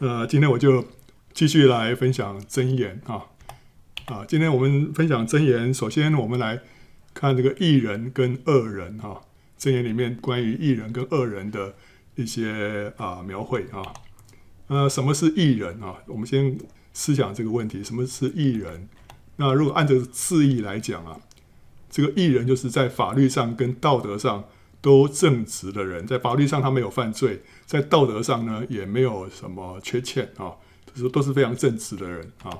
呃，今天我就继续来分享箴言啊啊！今天我们分享箴言，首先我们来看这个异人跟恶人哈。箴言里面关于异人跟恶人的一些啊描绘啊。呃，什么是异人啊？我们先思想这个问题：什么是异人？那如果按照字义来讲啊，这个异人就是在法律上跟道德上都正直的人，在法律上他没有犯罪。在道德上呢，也没有什么缺陷啊，就是都是非常正直的人啊。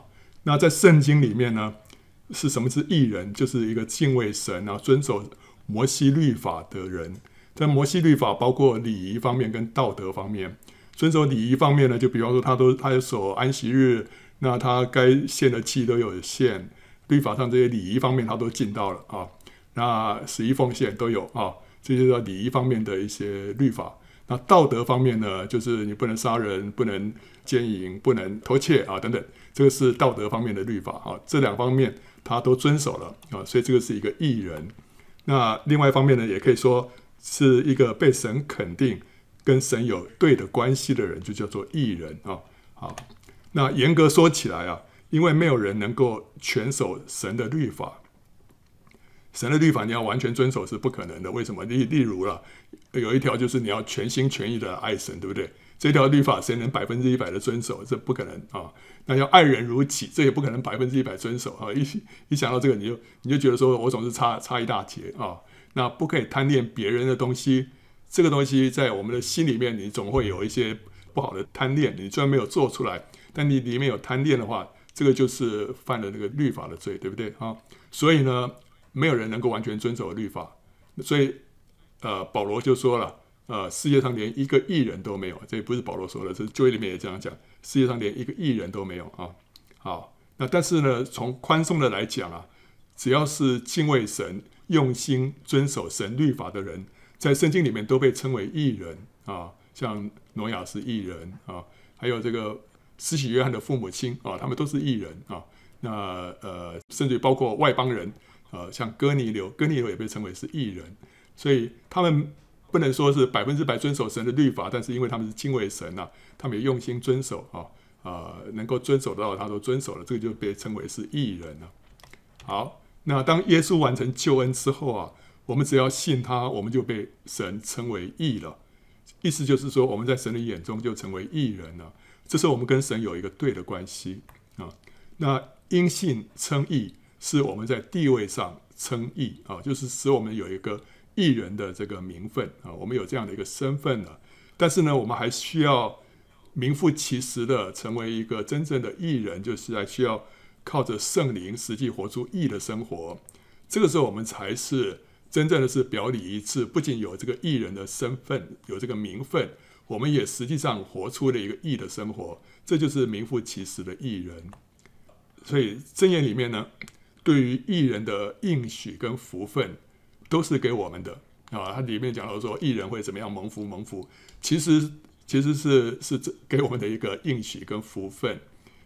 那在圣经里面呢，是什么是义人？就是一个敬畏神啊，遵守摩西律法的人。在摩西律法包括礼仪方面跟道德方面，遵守礼仪方面呢，就比方说他都他有守安息日，那他该献的祭都有献，律法上这些礼仪方面他都尽到了啊。那十一奉献都有啊，这就叫礼仪方面的一些律法。那道德方面呢，就是你不能杀人，不能奸淫，不能偷窃啊，等等，这个是道德方面的律法啊。这两方面他都遵守了啊，所以这个是一个义人。那另外一方面呢，也可以说是一个被神肯定、跟神有对的关系的人，就叫做义人啊。好，那严格说起来啊，因为没有人能够全守神的律法。神的律法你要完全遵守是不可能的，为什么？例例如了，有一条就是你要全心全意的爱神，对不对？这条律法谁能百分之一百的遵守？这不可能啊！那要爱人如己，这也不可能百分之一百遵守啊！一一想到这个，你就你就觉得说我总是差差一大截啊！那不可以贪恋别人的东西，这个东西在我们的心里面，你总会有一些不好的贪恋。你虽然没有做出来，但你里面有贪恋的话，这个就是犯了那个律法的罪，对不对啊？所以呢，没有人能够完全遵守律法，所以，呃，保罗就说了，呃，世界上连一个艺人都没有。这也不是保罗说的，这旧约里面也这样讲，世界上连一个艺人都没有啊。好，那但是呢，从宽松的来讲啊，只要是敬畏神、用心遵守神律法的人，在圣经里面都被称为艺人啊。像挪亚是艺人啊，还有这个施洗约翰的父母亲啊，他们都是艺人啊。那呃，甚至包括外邦人。呃，像哥尼流，哥尼流也被称为是义人，所以他们不能说是百分之百遵守神的律法，但是因为他们是敬畏神呐、啊，他们也用心遵守啊，呃，能够遵守到他都遵守了，这个就被称为是义人了。好，那当耶稣完成救恩之后啊，我们只要信他，我们就被神称为义了。意思就是说，我们在神的眼中就成为义人了。这是我们跟神有一个对的关系啊。那因信称义。是我们在地位上称义啊，就是使我们有一个义人的这个名分啊，我们有这样的一个身份了。但是呢，我们还需要名副其实的成为一个真正的义人，就是还需要靠着圣灵实际活出义的生活。这个时候，我们才是真正的是表里一致，不仅有这个义人的身份，有这个名分，我们也实际上活出了一个义的生活。这就是名副其实的义人。所以箴言里面呢。对于艺人的应许跟福分，都是给我们的啊。它里面讲到说，艺人会怎么样蒙福蒙福，其实其实是是这给我们的一个应许跟福分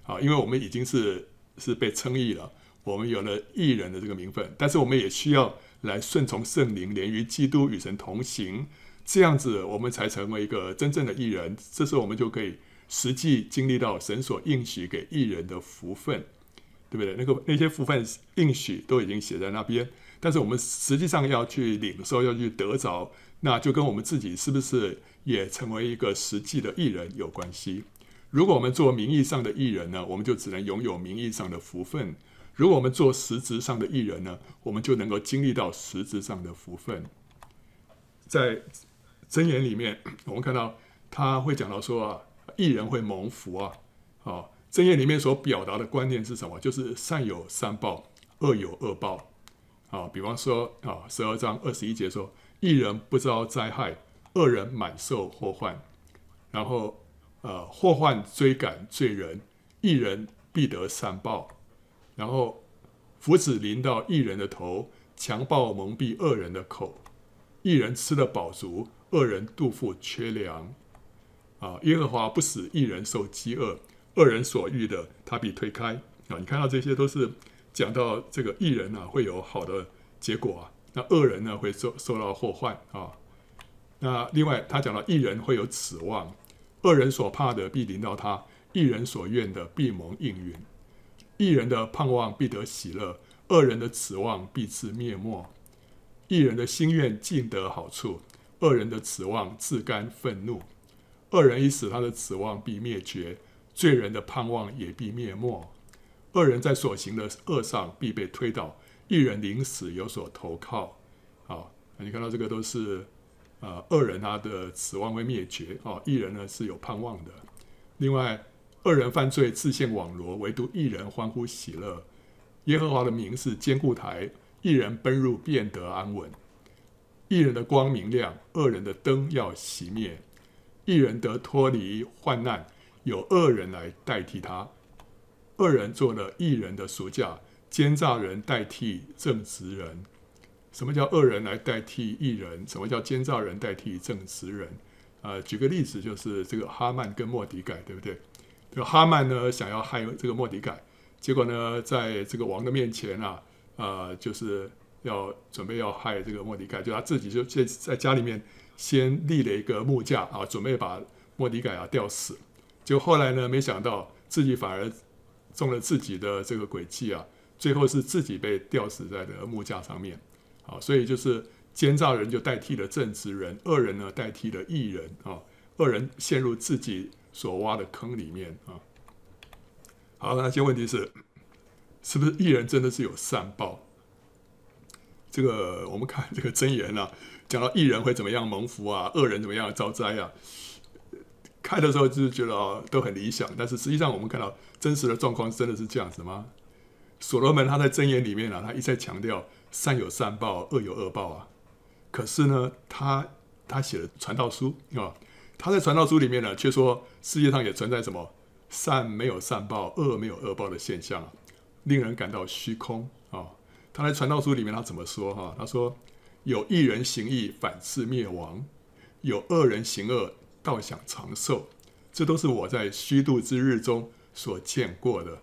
啊。因为我们已经是是被称义了，我们有了艺人的这个名分，但是我们也需要来顺从圣灵，连于基督与神同行，这样子我们才成为一个真正的艺人。这时候我们就可以实际经历到神所应许给艺人的福分。对不对？那个那些福分应许都已经写在那边，但是我们实际上要去领受，要去得着，那就跟我们自己是不是也成为一个实际的艺人有关系。如果我们做名义上的艺人呢，我们就只能拥有名义上的福分；如果我们做实质上的艺人呢，我们就能够经历到实质上的福分。在箴言里面，我们看到他会讲到说啊，义人会蒙福啊，好。正言里面所表达的观念是什么？就是善有善报，恶有恶报。啊，比方说啊，十二章二十一节说，一人不遭灾害，恶人满受祸患。然后，呃，祸患追赶罪人，一人必得善报。然后，福祉临到一人的头，强暴蒙蔽恶人的口。一人吃得饱足，恶人肚腹缺粮。啊，耶和华不使一人受饥饿。恶人所欲的，他必推开啊！你看到这些都是讲到这个义人呢、啊，会有好的结果啊。那恶人呢，会受受到祸患啊。那另外他讲到义人会有指望，恶人所怕的必临到他，义人所愿的必蒙应允。义人的盼望必得喜乐，恶人的指望必自灭没。义人的心愿尽得好处，恶人的指望自甘愤怒。恶人一死，他的指望必灭绝；罪人的盼望也必灭没。恶人在所行的恶上必被推倒，一人临死有所投靠。好，你看到这个都是，呃，恶人他的指望会灭绝哦，义人呢是有盼望的。另外，恶人犯罪自陷网罗，唯独义人欢呼喜乐。耶和华的名是坚固台。义人奔入，便得安稳；义人的光明亮，恶人的灯要熄灭。义人得脱离患难，有恶人来代替他。恶人做了义人的赎价，奸诈人代替正直人。什么叫恶人来代替义人？什么叫奸诈人代替正直人？呃，举个例子，就是这个哈曼跟莫迪改，对不对？这个哈曼呢，想要害这个莫迪改，结果呢，在这个王的面前啊。啊、呃，就是要准备要害这个莫迪改，就他自己就在在家里面先立了一个木架啊，准备把莫迪改啊吊死。就后来呢，没想到自己反而中了自己的这个诡计啊，最后是自己被吊死在这个木架上面。啊，所以就是奸诈人就代替了正直人，恶人呢代替了义人啊，恶人陷入自己所挖的坑里面啊。好，那些问题是。是不是义人真的是有善报？这个我们看这个箴言啊，讲到义人会怎么样蒙福啊，恶人怎么样遭灾啊？开的时候就是觉得啊都很理想，但是实际上我们看到真实的状况真的是这样子吗？所罗门他在箴言里面啊，他一再强调善有善报，恶有恶报啊。可是呢，他他写的传道书啊，他在传道书里面呢，却说世界上也存在什么善没有善报，恶没有恶报的现象啊。令人感到虚空啊！他在传道书里面他怎么说哈？他说：“有一人行义，反致灭亡；有恶人行恶，倒想长寿。”这都是我在虚度之日中所见过的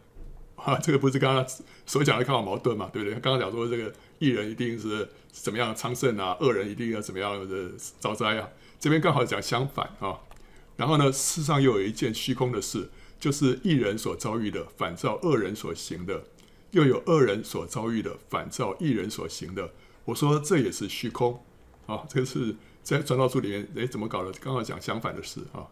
啊！这个不是刚刚所讲的刚好矛盾嘛？对不对？刚刚讲说这个义人一定是怎么样昌盛啊，恶人一定要怎么样的遭灾啊？这边刚好讲相反啊！然后呢，世上又有一件虚空的事，就是义人所遭遇的，反照恶人所行的。又有恶人所遭遇的，反照义人所行的。我说这也是虚空啊！这个是在传道书里面，诶，怎么搞的？刚好讲相反的事啊。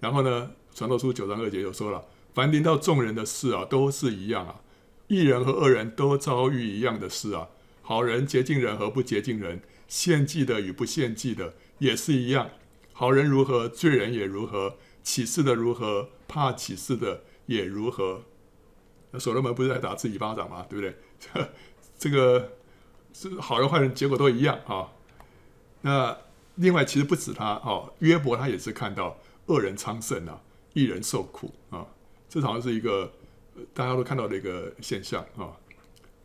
然后呢，传道书九章二节又说了：凡临到众人的事啊，都是一样啊。一人和二人都遭遇一样的事啊。好人洁净人和不洁净人，献祭的与不献祭的也是一样。好人如何，罪人也如何；起誓的如何，怕起誓的也如何。那所罗门不是在打自己巴掌吗？对不对？这 这个是好人坏人，结果都一样啊。那另外，其实不止他哦，约伯他也是看到恶人昌盛啊，义人受苦啊。这好像是一个大家都看到的一个现象啊。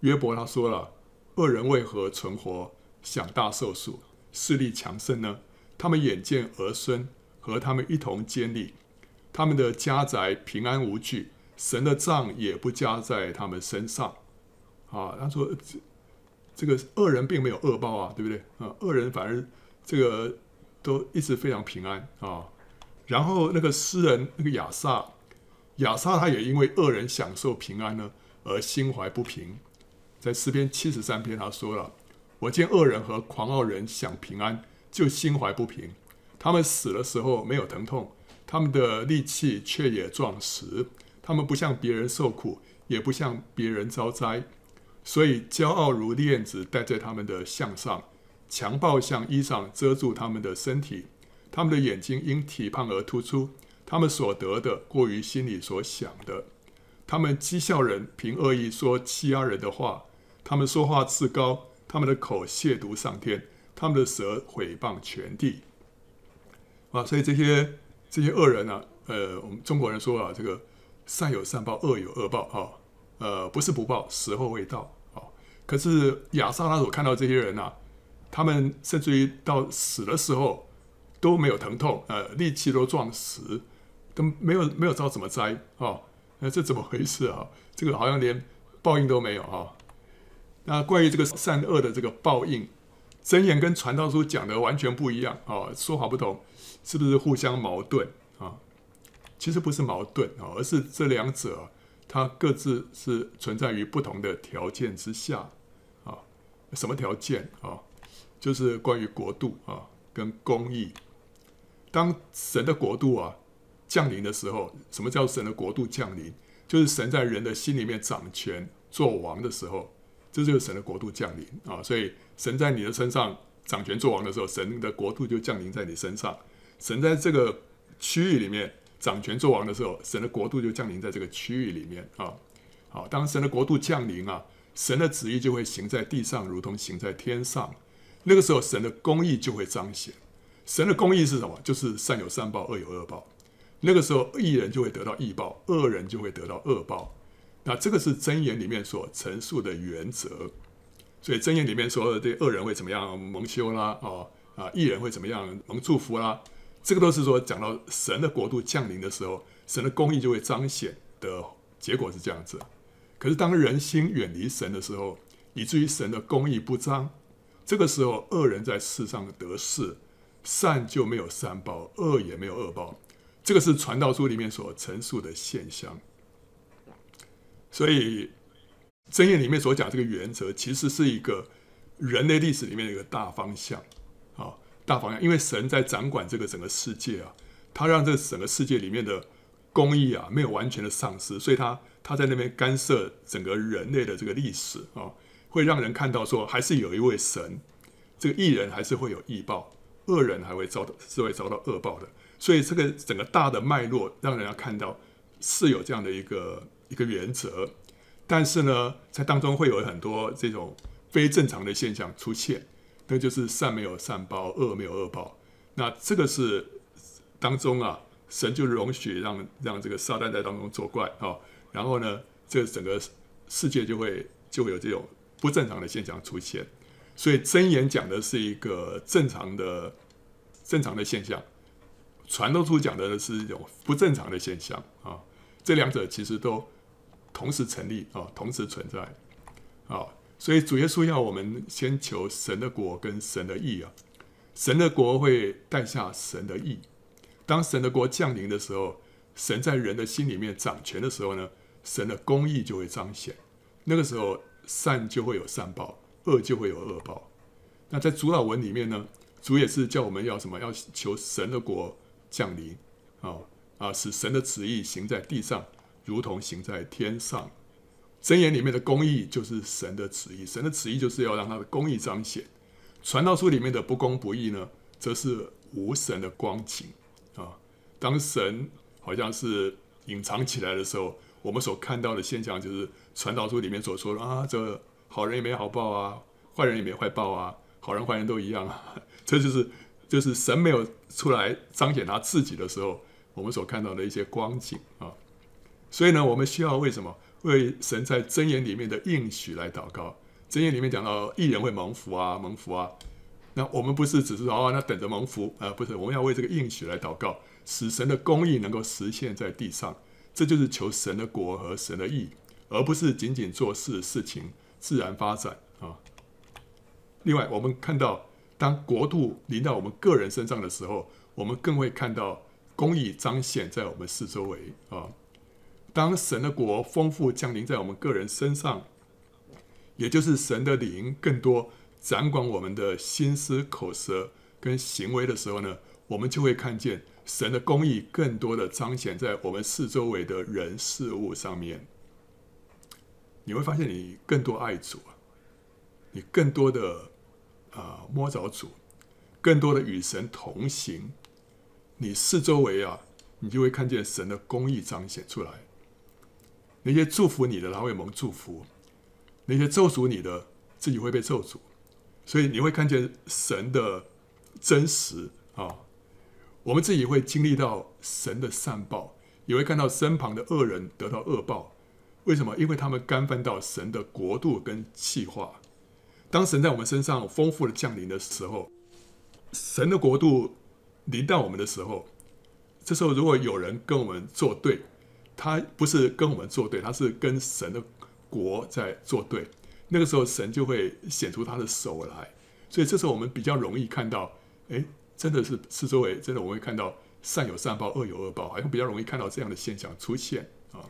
约伯他说了：恶人为何存活，享大寿数，势力强盛呢？他们眼见儿孙和他们一同建立，他们的家宅平安无惧。神的杖也不加在他们身上，啊，他说这这个恶人并没有恶报啊，对不对？啊，恶人反而这个都一直非常平安啊。然后那个诗人那个亚萨，亚萨他也因为恶人享受平安呢，而心怀不平。在诗篇七十三篇他说了：“我见恶人和狂傲人享平安，就心怀不平。他们死的时候没有疼痛，他们的力气却也壮实。”他们不向别人受苦，也不向别人遭灾，所以骄傲如链子戴在他们的项上，强暴像衣裳遮住他们的身体。他们的眼睛因体胖而突出，他们所得的过于心里所想的。他们讥笑人，凭恶意说欺压人的话。他们说话自高，他们的口亵渎上天，他们的舌毁谤全地。啊，所以这些这些恶人呢、啊，呃，我们中国人说啊，这个。善有善报，恶有恶报，啊，呃，不是不报，时候未到，啊可是亚萨他所看到这些人呐、啊，他们甚至于到死的时候都没有疼痛，呃，力气都壮实，都没有没有遭什么灾，哈，那这怎么回事啊？这个好像连报应都没有，哈。那关于这个善恶的这个报应，箴言跟传道书讲的完全不一样，啊，说法不同，是不是互相矛盾啊？其实不是矛盾啊，而是这两者它各自是存在于不同的条件之下啊。什么条件啊？就是关于国度啊跟公义。当神的国度啊降临的时候，什么叫神的国度降临？就是神在人的心里面掌权做王的时候，这就是神的国度降临啊。所以神在你的身上掌权做王的时候，神的国度就降临在你身上。神在这个区域里面。掌权做王的时候，神的国度就降临在这个区域里面啊。好，当神的国度降临啊，神的旨意就会行在地上，如同行在天上。那个时候，神的公义就会彰显。神的公义是什么？就是善有善报，恶有恶报。那个时候，义人就会得到义报，恶人就会得到恶报。那这个是箴言里面所陈述的原则。所以箴言里面说的，这恶人会怎么样蒙羞啦？哦啊，义人会怎么样蒙祝福啦？这个都是说，讲到神的国度降临的时候，神的公义就会彰显的结果是这样子。可是当人心远离神的时候，以至于神的公义不彰，这个时候恶人在世上得势，善就没有善报，恶也没有恶报。这个是传道书里面所陈述的现象。所以箴言里面所讲这个原则，其实是一个人类历史里面的一个大方向啊。大方向，因为神在掌管这个整个世界啊，他让这个整个世界里面的公义啊没有完全的丧失，所以他他在那边干涉整个人类的这个历史啊，会让人看到说还是有一位神，这个义人还是会有义报，恶人还会遭到是会遭到恶报的，所以这个整个大的脉络让人家看到是有这样的一个一个原则，但是呢，在当中会有很多这种非正常的现象出现。那就是善没有善报，恶没有恶报。那这个是当中啊，神就容许让让这个撒旦在当中作怪啊，然后呢，这个整个世界就会就会有这种不正常的现象出现。所以真言讲的是一个正常的正常的现象，传道书讲的是一种不正常的现象啊。这两者其实都同时成立啊，同时存在啊。所以主耶稣要我们先求神的国跟神的义啊，神的国会带下神的义。当神的国降临的时候，神在人的心里面掌权的时候呢，神的公义就会彰显。那个时候，善就会有善报，恶就会有恶报。那在主祷文里面呢，主也是叫我们要什么？要求神的国降临啊啊，使神的旨意行在地上，如同行在天上。箴言里面的公义就是神的旨意，神的旨意就是要让他的公义彰显。传道书里面的不公不义呢，则是无神的光景啊。当神好像是隐藏起来的时候，我们所看到的现象就是传道书里面所说的啊，这好人也没好报啊，坏人也没坏报啊，好人坏人都一样啊。这就是就是神没有出来彰显他自己的时候，我们所看到的一些光景啊。所以呢，我们需要为什么？为神在箴言里面的应许来祷告。箴言里面讲到一人会蒙福啊，蒙福啊。那我们不是只是说哦，那等着蒙福啊，不是，我们要为这个应许来祷告，使神的公义能够实现在地上。这就是求神的国和神的义，而不是仅仅做事事情自然发展啊。另外，我们看到当国度临到我们个人身上的时候，我们更会看到公义彰显在我们四周围啊。当神的国丰富降临在我们个人身上，也就是神的灵更多掌管我们的心思、口舌跟行为的时候呢，我们就会看见神的公义更多的彰显在我们四周围的人事物上面。你会发现你更多爱主，你更多的啊、摸着主，更多的与神同行，你四周围啊，你就会看见神的公义彰显出来。那些祝福你的，他会蒙祝福；那些咒诅你的，自己会被咒诅。所以你会看见神的真实啊！我们自己会经历到神的善报，也会看到身旁的恶人得到恶报。为什么？因为他们干犯到神的国度跟计划。当神在我们身上丰富的降临的时候，神的国度临到我们的时候，这时候如果有人跟我们作对，他不是跟我们作对，他是跟神的国在作对。那个时候，神就会显出他的手来。所以这时候我们比较容易看到，哎，真的是四周围真的我们会看到善有善报，恶有恶报，好像比较容易看到这样的现象出现啊。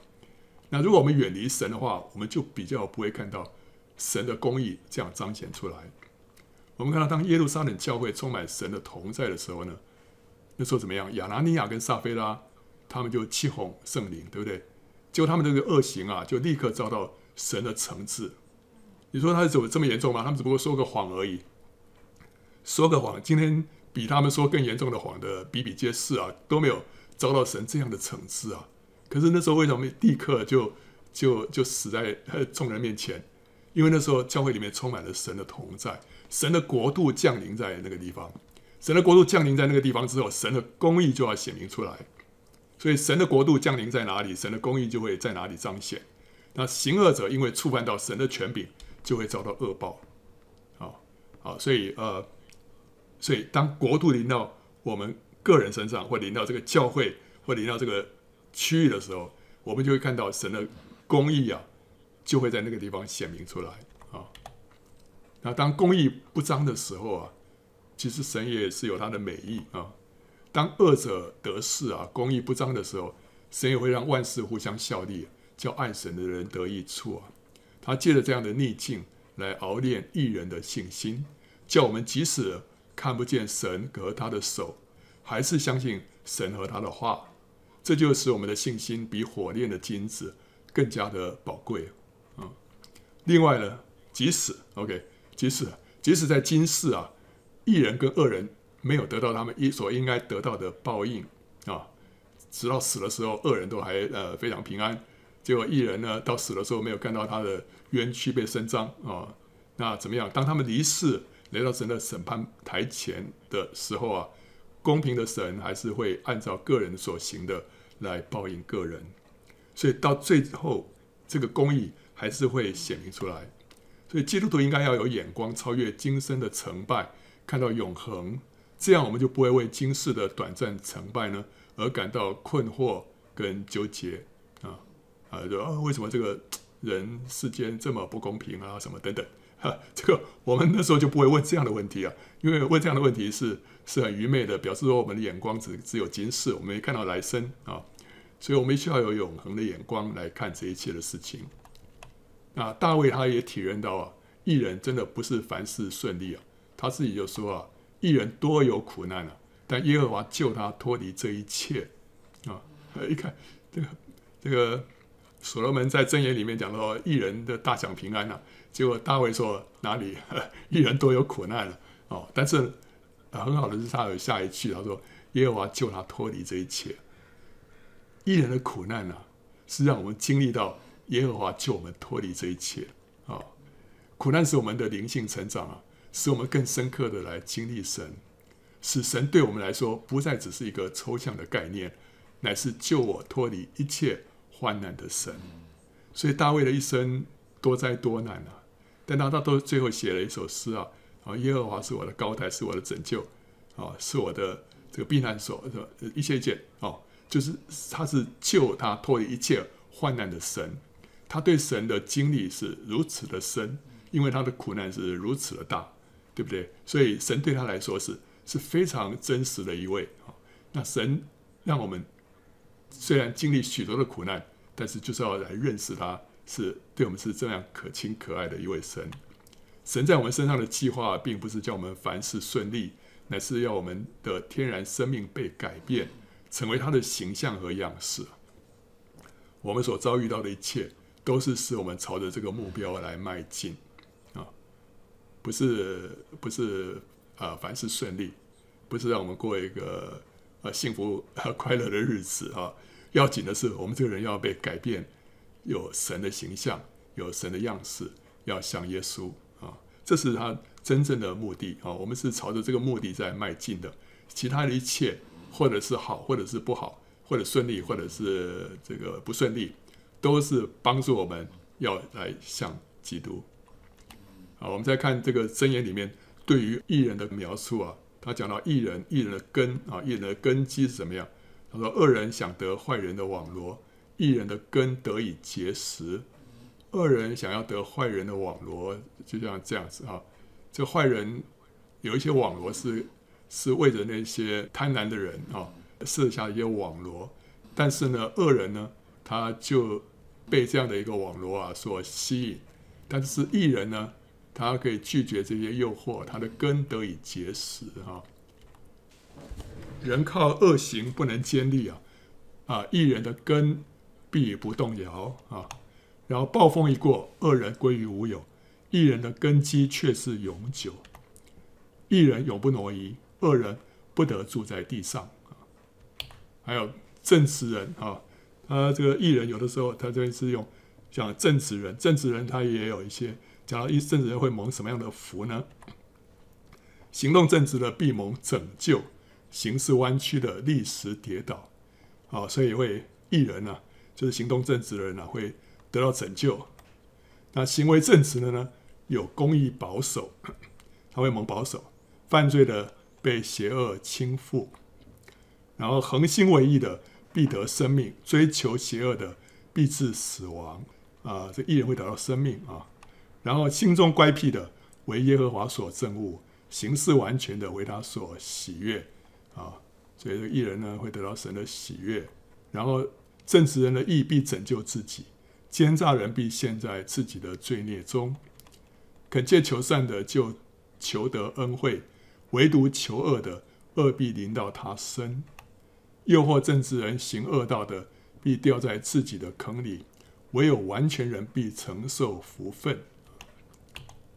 那如果我们远离神的话，我们就比较不会看到神的公义这样彰显出来。我们看到，当耶路撒冷教会充满神的同在的时候呢，那时候怎么样？亚拿尼亚跟撒非拉他们就欺哄圣灵，对不对？结果他们这个恶行啊，就立刻遭到神的惩治。你说他是怎么这么严重吗？他们只不过说个谎而已，说个谎。今天。比他们说更严重的谎的比比皆是啊，都没有遭到神这样的惩治啊。可是那时候为什么立刻就就就死在众人面前？因为那时候教会里面充满了神的同在，神的国度降临在那个地方。神的国度降临在那个地方之后，神的公义就要显明出来。所以神的国度降临在哪里，神的公义就会在哪里彰显。那行恶者因为触犯到神的权柄，就会遭到恶报。好，好，所以呃。所以，当国度临到我们个人身上，或临到这个教会，或临到这个区域的时候，我们就会看到神的公义啊，就会在那个地方显明出来啊。那当公义不彰的时候啊，其实神也是有他的美意啊。当恶者得势啊，公义不彰的时候，神也会让万事互相效力，叫爱神的人得益处啊。他借着这样的逆境来熬炼义人的信心，叫我们即使。看不见神和他的手，还是相信神和他的话，这就使我们的信心比火炼的金子更加的宝贵啊。另外呢，即使 OK，即使即使在今世啊，义人跟恶人没有得到他们一所应该得到的报应啊，直到死的时候，恶人都还呃非常平安，结果义人呢，到死的时候没有看到他的冤屈被伸张啊，那怎么样？当他们离世。来到神的审判台前的时候啊，公平的神还是会按照个人所行的来报应个人，所以到最后这个公义还是会显明出来。所以基督徒应该要有眼光，超越今生的成败，看到永恒，这样我们就不会为今世的短暂成败呢而感到困惑跟纠结啊啊！就啊，为什么这个人世间这么不公平啊？什么等等。这个我们那时候就不会问这样的问题啊，因为问这样的问题是是很愚昧的，表示说我们的眼光只只有今世，我们没看到来生啊，所以我们需要有永恒的眼光来看这一切的事情。那大卫他也体认到啊，义人真的不是凡事顺利啊，他自己就说啊，义人多有苦难啊，但耶和华救他脱离这一切啊。一看这个这个所罗门在箴言里面讲到，义人的大享平安啊。结果大卫说：“哪里一人都有苦难了哦，但是很好的是他有下一句，他说耶和华救他脱离这一切。一人的苦难呢、啊，是让我们经历到耶和华救我们脱离这一切啊、苦难使我们的灵性成长啊，使我们更深刻的来经历神，使神对我们来说不再只是一个抽象的概念，乃是救我脱离一切患难的神。所以大卫的一生多灾多难啊。”但他他都最后写了一首诗啊，啊，耶和华是我的高台，是我的拯救，啊，是我的这个避难所，是吧？一切一切，哦，就是他是救他脱离一切患难的神，他对神的经历是如此的深，因为他的苦难是如此的大，对不对？所以神对他来说是是非常真实的一位啊。那神让我们虽然经历许多的苦难，但是就是要来认识他。是对我们是这样可亲可爱的一位神。神在我们身上的计划，并不是叫我们凡事顺利，乃是要我们的天然生命被改变，成为他的形象和样式。我们所遭遇到的一切，都是使我们朝着这个目标来迈进啊！不是不是啊，凡事顺利，不是让我们过一个呃幸福和快乐的日子啊！要紧的是，我们这个人要被改变。有神的形象，有神的样式，要像耶稣啊，这是他真正的目的啊。我们是朝着这个目的在迈进的，其他的一切，或者是好，或者是不好，或者顺利，或者是这个不顺利，都是帮助我们要来像基督。好，我们再看这个箴言里面对于义人的描述啊，他讲到义人，义人的根啊，义人的根基是怎么样？他说，恶人想得坏人的网罗。义人的根得以结实，恶人想要得坏人的网罗，就像这样子啊。这坏人有一些网罗是是为着那些贪婪的人啊，设下一些网罗，但是呢，恶人呢，他就被这样的一个网罗啊所吸引，但是义人呢，他可以拒绝这些诱惑，他的根得以结实啊。人靠恶行不能坚立啊，啊，义人的根必不动摇啊。然后暴风一过，恶人归于无有，一人的根基却是永久。一人永不挪移，恶人不得住在地上。还有正直人啊，他这个义人有的时候他这边是用讲正直人，正直人他也有一些讲到一正直人会蒙什么样的福呢？行动正直的必蒙拯救，行事弯曲的立时跌倒。啊，所以会义人呢、啊，就是行动正直的人呢、会得到拯救。那行为正直的呢，有公义保守，他会蒙保守。犯罪的被邪恶侵覆，然后恒心为义的必得生命，追求邪恶的必致死亡。啊，这义人会得到生命啊。然后心中乖僻的为耶和华所憎恶，行事完全的为他所喜悦啊。所以这个义人呢会得到神的喜悦。然后正直人的义必拯救自己，奸诈人必陷在自己的罪孽中。恳切求善的就求得恩惠。唯独求恶的，恶必临到他身；诱惑正直人行恶道的，必掉在自己的坑里；唯有完全人必承受福分。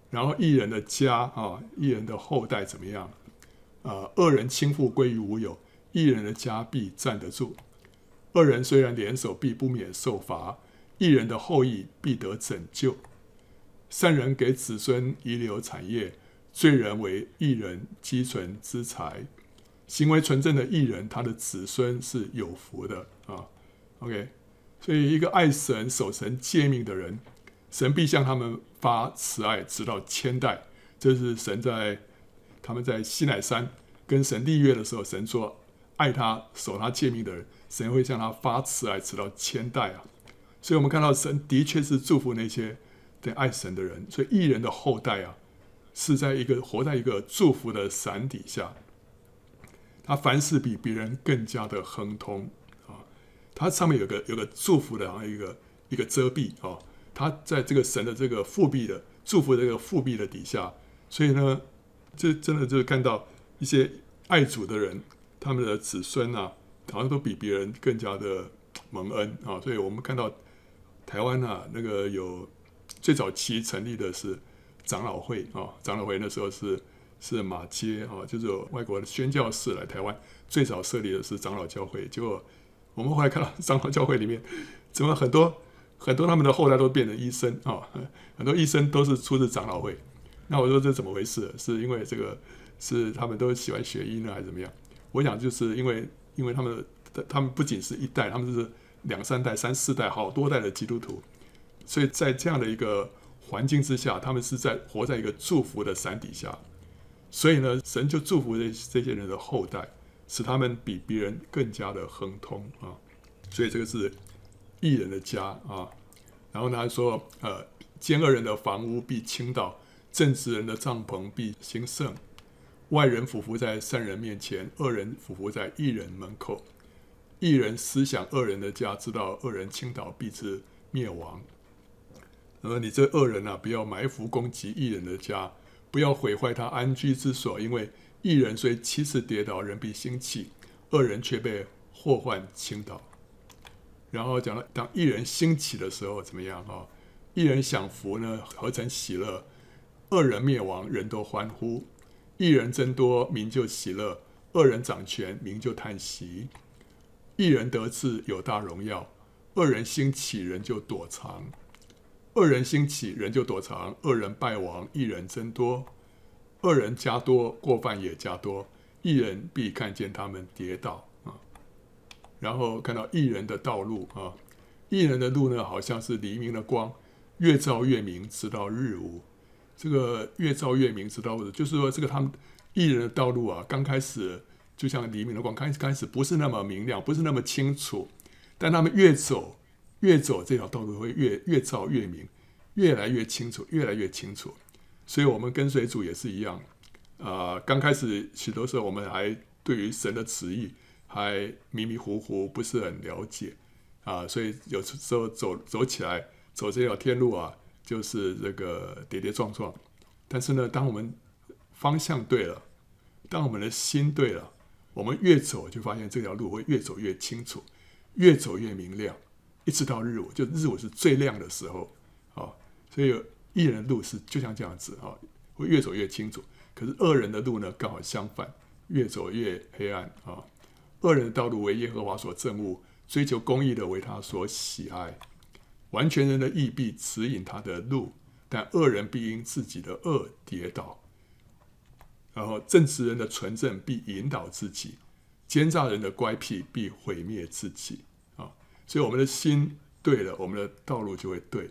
然后义人的家啊，义人的后代怎么样？啊，恶人倾覆归于无有，义人的家必站得住。恶人虽然联手，必不免受罚；义人的后裔必得拯救。善人给子孙遗留产业。罪人为义人积存资财，行为纯正的义人，他的子孙是有福的啊。OK，所以一个爱神、守神诫命的人，神必向他们发慈爱，直到千代。这是神在他们在西乃山跟神立约的时候，神说爱他、守他诫命的人，神会向他发慈爱，直到千代啊。所以我们看到神的确是祝福那些对爱神的人，所以义人的后代啊。是在一个活在一个祝福的伞底下，他凡事比别人更加的亨通啊！他上面有个有个祝福的一个一个遮蔽啊！他在这个神的这个覆庇的祝福这个覆庇的底下，所以呢，这真的就是看到一些爱主的人，他们的子孙啊，好像都比别人更加的蒙恩啊！所以我们看到台湾啊，那个有最早期成立的是。长老会啊，长老会那时候是是马街啊，就是外国的宣教士来台湾，最早设立的是长老教会。结果我们后来看到长老教会里面，怎么很多很多他们的后代都变成医生啊，很多医生都是出自长老会。那我说这怎么回事？是因为这个是他们都喜欢学医呢，还是怎么样？我想就是因为因为他们他们不仅是一代，他们是两三代、三四代、好多代的基督徒，所以在这样的一个。环境之下，他们是在活在一个祝福的伞底下，所以呢，神就祝福这这些人的后代，使他们比别人更加的亨通啊。所以这个是异人的家啊。然后呢，他说，呃，奸恶人的房屋必倾倒，正直人的帐篷必兴盛。外人俯伏在善人面前，恶人俯伏在异人门口。异人思想恶人的家，知道恶人倾倒必致灭亡。而你这恶人啊，不要埋伏攻击异人的家，不要毁坏他安居之所，因为异人虽七次跌倒，人必兴起；恶人却被祸患倾倒。然后讲了，当异人兴起的时候怎么样？哈，异人享福呢，何曾喜乐；恶人灭亡，人都欢呼。一人增多，民就喜乐；恶人掌权，民就叹息。一人得志，有大荣耀；恶人兴起，人就躲藏。恶人兴起，人就躲藏；恶人败亡，一人增多。恶人加多，过犯也加多。一人必看见他们跌倒啊。然后看到一人的道路啊，一人的路呢，好像是黎明的光，越照越明，直到日午。这个越照越明，知道不，就是说，这个他们艺人的道路啊，刚开始就像黎明的光，开始开始不是那么明亮，不是那么清楚，但他们越走。越走这条道路会越越照越明，越来越清楚，越来越清楚。所以，我们跟随主也是一样。啊、刚开始许多时候，我们还对于神的旨意还迷迷糊糊，不是很了解啊，所以有时候走走起来，走这条天路啊，就是这个跌跌撞撞。但是呢，当我们方向对了，当我们的心对了，我们越走就发现这条路会越走越清楚，越走越明亮，一直到日午，就日午是最亮的时候啊。所以一人的路是就像这样子啊，会越走越清楚。可是恶人的路呢，刚好相反，越走越黑暗啊。恶人的道路为耶和华所憎恶，追求公义的为他所喜爱。完全人的义必指引他的路，但恶人必因自己的恶跌倒。然后正直人的纯正必引导自己，奸诈人的乖僻必毁灭自己。啊，所以我们的心对了，我们的道路就会对。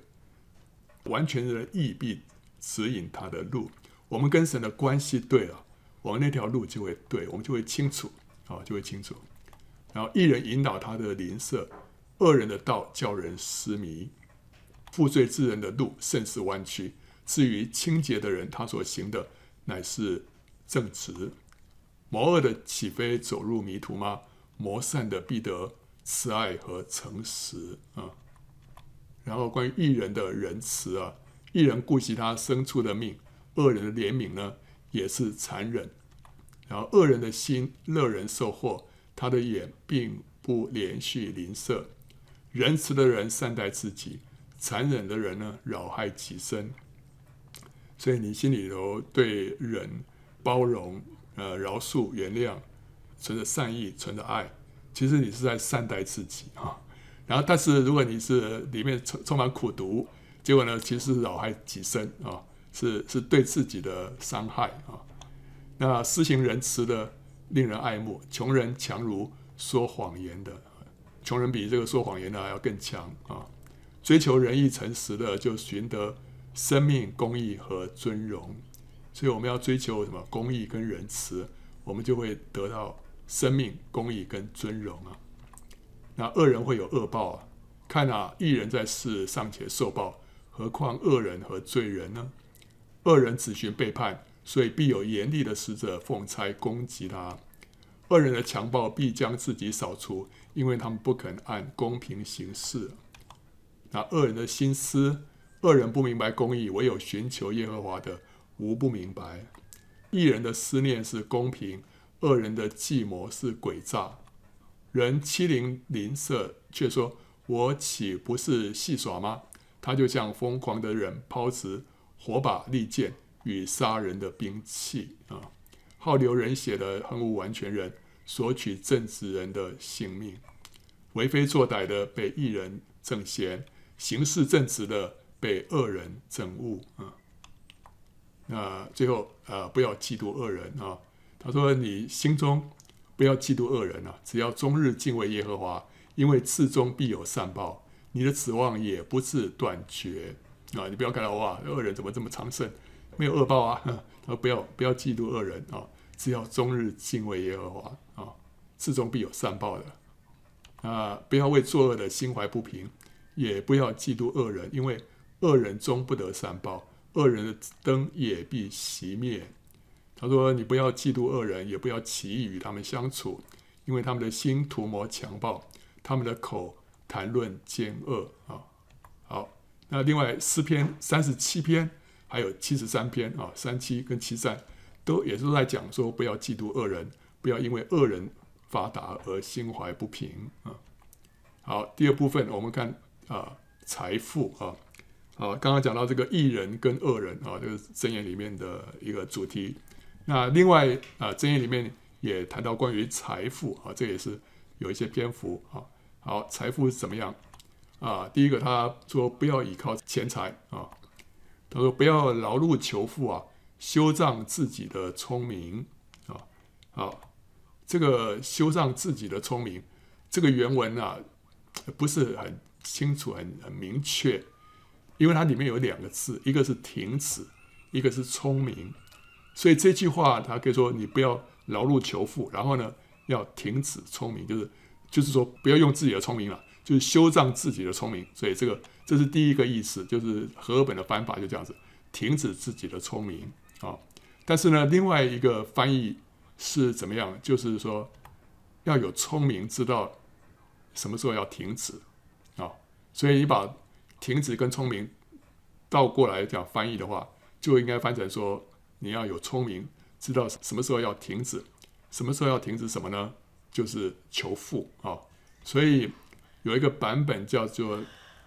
完全人的义必指引他的路，我们跟神的关系对了，我们那条路就会对，我们就会清楚。啊，就会清楚。然后，一人引导他的邻舍，恶人的道叫人失迷。负罪之人的路甚是弯曲，至于清洁的人，他所行的乃是正直。魔恶的岂非走入迷途吗？魔善的必得慈爱和诚实啊。然后，关于义人的仁慈啊，义人顾惜他牲畜的命，恶人的怜悯呢，也是残忍。然后恶人的心乐人受祸，他的眼并不连续吝啬。仁慈的人善待自己，残忍的人呢，扰害己身。所以你心里头对人包容、呃饶恕、原谅，存着善意，存着爱，其实你是在善待自己啊。然后，但是如果你是里面充充满苦毒，结果呢，其实是扰害己身啊，是是对自己的伤害啊。那施行仁慈的令人爱慕，穷人强如说谎言的，穷人比这个说谎言的还要更强啊！追求仁义诚实的，就寻得生命、公义和尊荣。所以我们要追求什么？公义跟仁慈，我们就会得到生命、公义跟尊荣啊！那恶人会有恶报啊！看啊，一人在世尚且受报，何况恶人和罪人呢？恶人只寻背叛。所以必有严厉的使者奉差攻击他，恶人的强暴必将自己扫除，因为他们不肯按公平行事。那恶人的心思，恶人不明白公义，唯有寻求耶和华的，无不明白。义人的思念是公平，恶人的计谋是诡诈。人欺凌邻舍，却说：“我岂不是戏耍吗？”他就像疯狂的人抛掷火把、利剑。与杀人的兵器啊，好流人血的恨恶完全人，索取正直人的性命，为非作歹的被一人正嫌，行事正直的被恶人憎恶啊。那最后啊，不要嫉妒恶人啊。他说：“你心中不要嫉妒恶人啊，只要终日敬畏耶和华，因为次中必有善报，你的指望也不致断绝啊。你不要看到哇，恶人怎么这么昌盛？”没有恶报啊！他说不要不要嫉妒恶人啊，只要终日敬畏耶和华啊，次中必有善报的啊！不要为作恶的心怀不平，也不要嫉妒恶人，因为恶人终不得善报，恶人的灯也必熄灭。他说：“你不要嫉妒恶人，也不要起意与他们相处，因为他们的心图谋强暴，他们的口谈论奸恶啊！”好，那另外诗篇三十七篇。还有七十三篇啊，三七跟七三都也是在讲说，不要嫉妒恶人，不要因为恶人发达而心怀不平啊。好，第二部分我们看啊，财富啊，啊，刚刚讲到这个义人跟恶人啊，这个箴言里面的一个主题。那另外啊，箴言里面也谈到关于财富啊，这也是有一些篇幅啊。好，财富是怎么样啊？第一个他说不要倚靠钱财啊。他说：“不要劳碌求富啊，修仗自己的聪明啊！好，这个修仗自己的聪明，这个原文啊不是很清楚、很很明确，因为它里面有两个字，一个是停止，一个是聪明，所以这句话他可以说你不要劳碌求富，然后呢要停止聪明，就是就是说不要用自己的聪明了，就是修障自己的聪明，所以这个。”这是第一个意思，就是和合本的翻法就这样子，停止自己的聪明啊。但是呢，另外一个翻译是怎么样？就是说，要有聪明，知道什么时候要停止啊。所以你把停止跟聪明倒过来讲翻译的话，就应该翻成说你要有聪明，知道什么时候要停止，什么时候要停止什么呢？就是求富啊。所以有一个版本叫做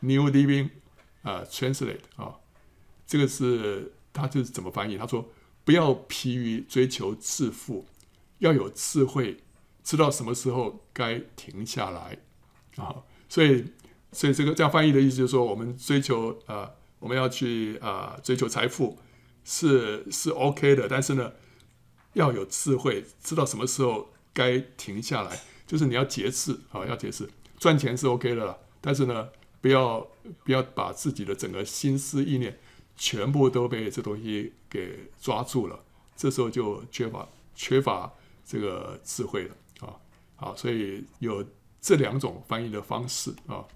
New Living 啊 Translate 啊，这个是他就是怎么翻译？他说不要疲于追求致富，要有智慧，知道什么时候该停下来啊。所以，所以这个这样翻译的意思就是说，我们追求啊，我们要去啊追求财富是是 OK 的，但是呢，要有智慧，知道什么时候该停下来。就是你要节制啊，要节制，赚钱是 OK 的了，但是呢，不要不要把自己的整个心思意念全部都被这东西给抓住了，这时候就缺乏缺乏这个智慧的啊。好，所以有这两种翻译的方式啊。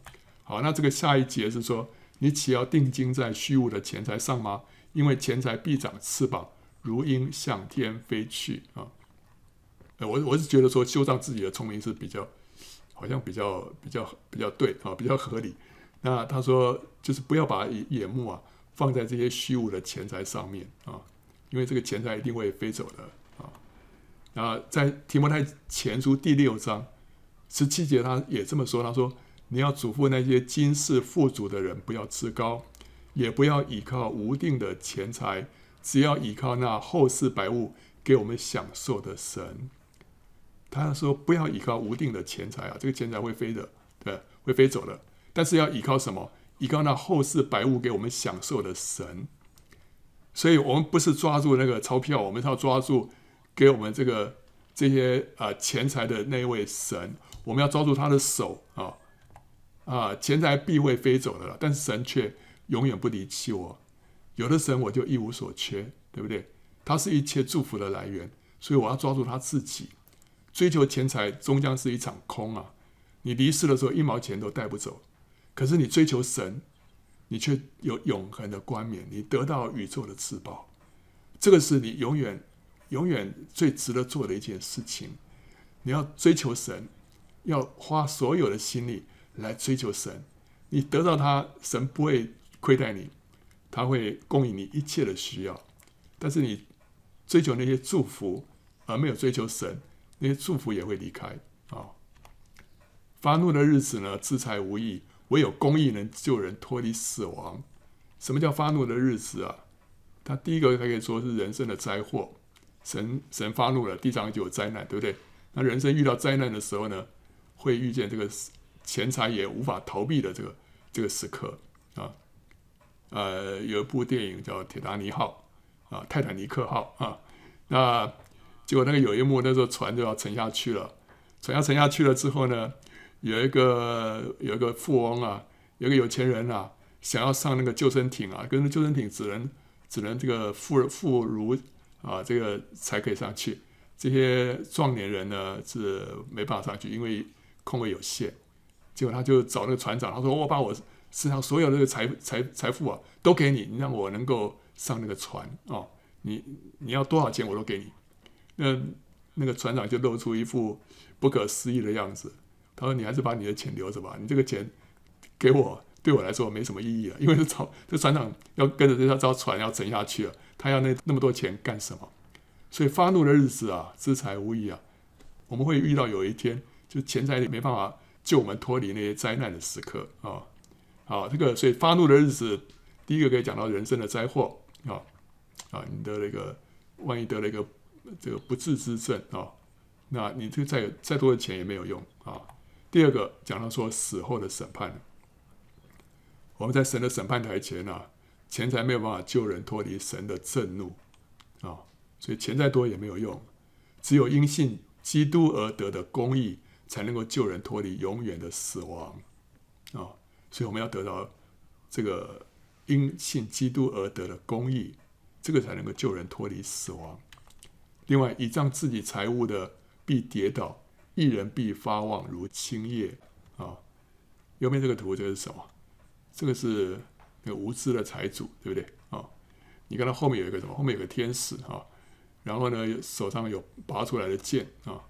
好，那这个下一节是说，你岂要定睛在虚无的钱财上吗？因为钱财必长翅膀，如鹰向天飞去啊。我我是觉得说修造自己的聪明是比较，好像比较比较比较对啊，比较合理。那他说就是不要把眼目啊放在这些虚无的钱财上面啊，因为这个钱财一定会飞走的啊。在提摩太前书第六章十七节，他也这么说，他说你要嘱咐那些今世富足的人，不要自高，也不要倚靠无定的钱财，只要倚靠那后世百物给我们享受的神。他说：“不要依靠无定的钱财啊，这个钱财会飞的，对，会飞走的。但是要依靠什么？依靠那后世百物给我们享受的神。所以，我们不是抓住那个钞票，我们是要抓住给我们这个这些啊、钱财的那位神。我们要抓住他的手啊啊！钱财必会飞走的了，但是神却永远不离弃我。有的神我就一无所缺，对不对？他是一切祝福的来源，所以我要抓住他自己。”追求钱财终将是一场空啊！你离世的时候一毛钱都带不走，可是你追求神，你却有永恒的冠冕，你得到宇宙的至宝。这个是你永远、永远最值得做的一件事情。你要追求神，要花所有的心力来追求神。你得到他，神不会亏待你，他会供应你一切的需要。但是你追求那些祝福，而没有追求神。那些祝福也会离开啊、发怒的日子呢，资财无益，唯有公义能救人脱离死亡。什么叫发怒的日子啊？他第一个他可以说是人生的灾祸，神神发怒了，地上就有灾难，对不对？那人生遇到灾难的时候呢，会遇见这个钱财也无法逃避的这个这个时刻啊。呃，有一部电影叫《铁达尼号》啊，《泰坦尼克号》啊，那。结果那个有一幕，那时候船就要沉下去了。船要沉下去了之后呢，有一个有一个富翁啊，有一个有钱人啊，想要上那个救生艇啊，跟着救生艇只能只能这个妇妇孺啊，这个才可以上去。这些壮年人呢是没办法上去，因为空位有限。结果他就找那个船长，他说：“我把我身上所有的财财财富啊都给你，你让我能够上那个船哦。你你要多少钱我都给你。”那那个船长就露出一副不可思议的样子。他说：“你还是把你的钱留着吧，你这个钱给我，对我来说没什么意义了。因为这船这船长要跟着这条船要沉下去了，他要那那么多钱干什么？所以发怒的日子啊，资财无益啊。我们会遇到有一天，就钱财没办法救我们脱离那些灾难的时刻啊。好，这个所以发怒的日子，第一个可以讲到人生的灾祸啊啊，你得了一个，万一得了一个。这个不治之症啊，那你这再再多的钱也没有用啊。第二个讲到说死后的审判，我们在神的审判台前啊，钱财没有办法救人脱离神的震怒啊，所以钱再多也没有用，只有因信基督而得的公义才能够救人脱离永远的死亡啊。所以我们要得到这个因信基督而得的公义，这个才能够救人脱离死亡。另外，倚仗自己财物的必跌倒，一人必发旺如青叶啊。右边这个图这是什么？这个是那个无知的财主，对不对啊？你看到后面有一个什么？后面有个天使啊，然后呢，手上有拔出来的剑啊。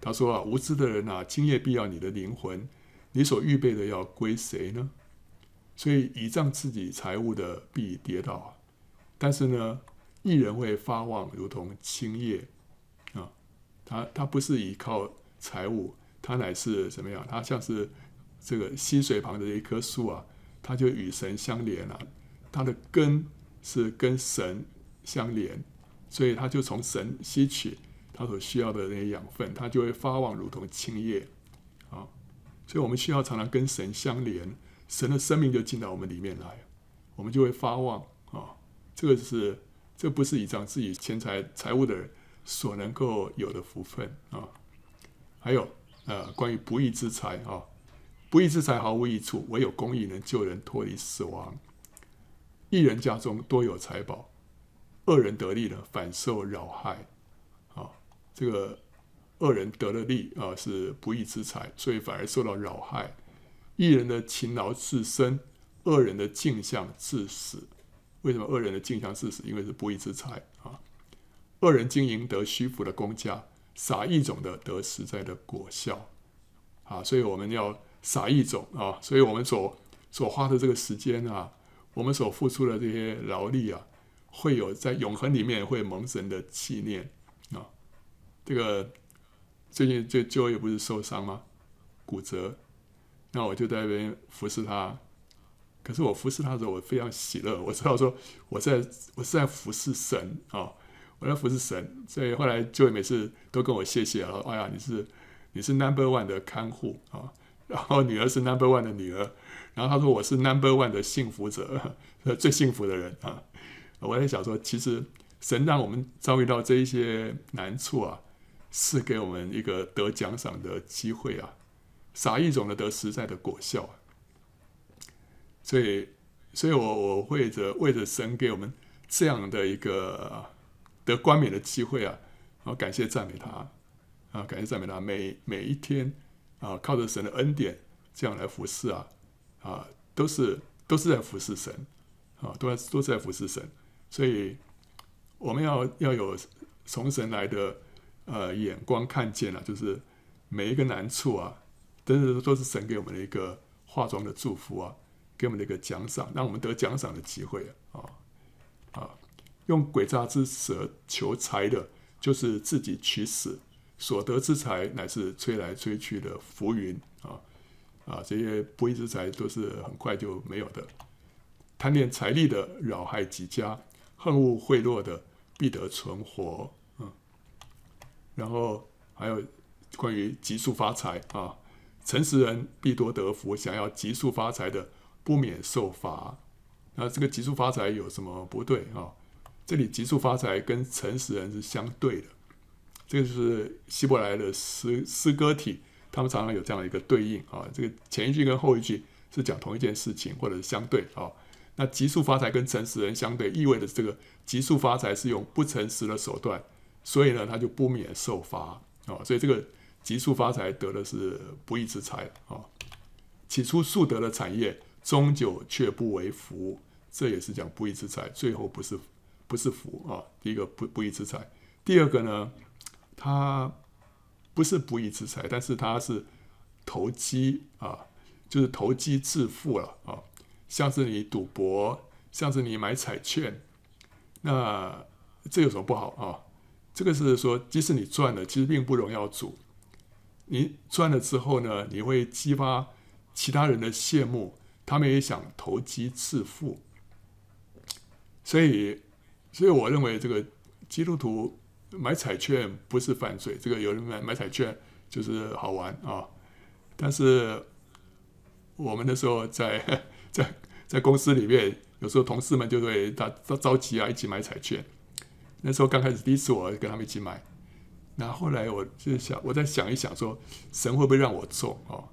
他说啊，无知的人啊，今夜必要你的灵魂，你所预备的要归谁呢？所以倚仗自己财物的必跌倒，但是呢，义人会发望如同青叶啊，他他不是依靠财物，他乃是怎么样？他像是这个溪水旁的一棵树啊，它就与神相连了，它的根是跟神相连，所以它就从神吸取。它所需要的那些养分，它就会发旺，如同青叶啊。所以，我们需要常常跟神相连，神的生命就进到我们里面来，我们就会发旺啊。这个是，这不是倚仗自己钱财财物的人所能够有的福分啊。还有，呃，关于不义之财啊，不义之财毫无益处，唯有公义能救人脱离死亡。义人家中多有财宝，恶人得利了，反受扰害。啊这个恶人得了利啊，是不义之财，所以反而受到扰害。义人的勤劳自生，恶人的镜像致死。为什么恶人的镜像致死？因为是不义之财啊。恶人经营得虚浮的工价，撒义种的得实在的果效啊。所以我们要撒一种啊。所以我们所所花的这个时间啊，我们所付出的这些劳力啊，会有在永恒里面会蒙神的纪念啊。这个最近就就也不是受伤吗？骨折，那我就在那边服侍他。可是我服侍他的时候，我非常喜乐。我知道说我在我是在服侍神啊、我在服侍神。所以后来就每次都跟我谢谢然后，哎呀，你是你是 number one 的看护啊、然后女儿是 number one 的女儿，然后他说我是 number one 的幸福者，最幸福的人啊。我在想说，其实神让我们遭遇到这一些难处啊。是给我们一个得奖赏的机会啊！撒一种的得实在的果效！所以，所以我我会着为着神给我们这样的一个得冠冕的机会啊，啊，感谢赞美他啊，感谢赞美他，每每一天啊，靠着神的恩典这样来服侍啊啊，都是都是在服侍神啊，都在都是在服侍神，所以我们要要有从神来的。呃，眼光看见了，就是每一个难处啊，都是都是神给我们的一个化妆的祝福啊，给我们的一个奖赏，让我们得奖赏的机会啊啊！用诡诈之舌求财的，就是自己取死；所得之财乃是吹来吹去的浮云啊啊！这些不义之财都是很快就没有的。贪恋财力的扰害极佳，恨恶贿赂的必得存活。嗯然后还有关于急速发财啊，诚实人必多得福，想要急速发财的不免受罚。那这个急速发财有什么不对啊？这里急速发财跟诚实人是相对的，这个就是希伯来的诗诗歌体，他们常常有这样的一个对应啊。这个前一句跟后一句是讲同一件事情，或者是相对啊。那急速发财跟诚实人相对，意味着这个急速发财是用不诚实的手段。所以呢，他就不免受罚啊、所以这个急速发财得的是不义之财啊、起初速得的产业，终久却不为福，这也是讲不义之财，最后不是不是福啊、第一个不不义之财，第二个呢，他不是不义之财，但是他是投机啊，就是投机致富了啊！像是你赌博，像是你买彩券，那这有什么不好啊？这个是说，即使你赚了，其实并不荣耀主。你赚了之后呢，你会激发其他人的羡慕，他们也想投机致富。所以，所以我认为这个基督徒买彩券不是犯罪。这个有人买买彩券就是好玩啊。但是我们那时候在在在公司里面，有时候同事们就会他着急啊，一起买彩券。那时候刚开始第一次，我跟他们一起买，那后来我就想，我再想一想，说神会不会让我中哦？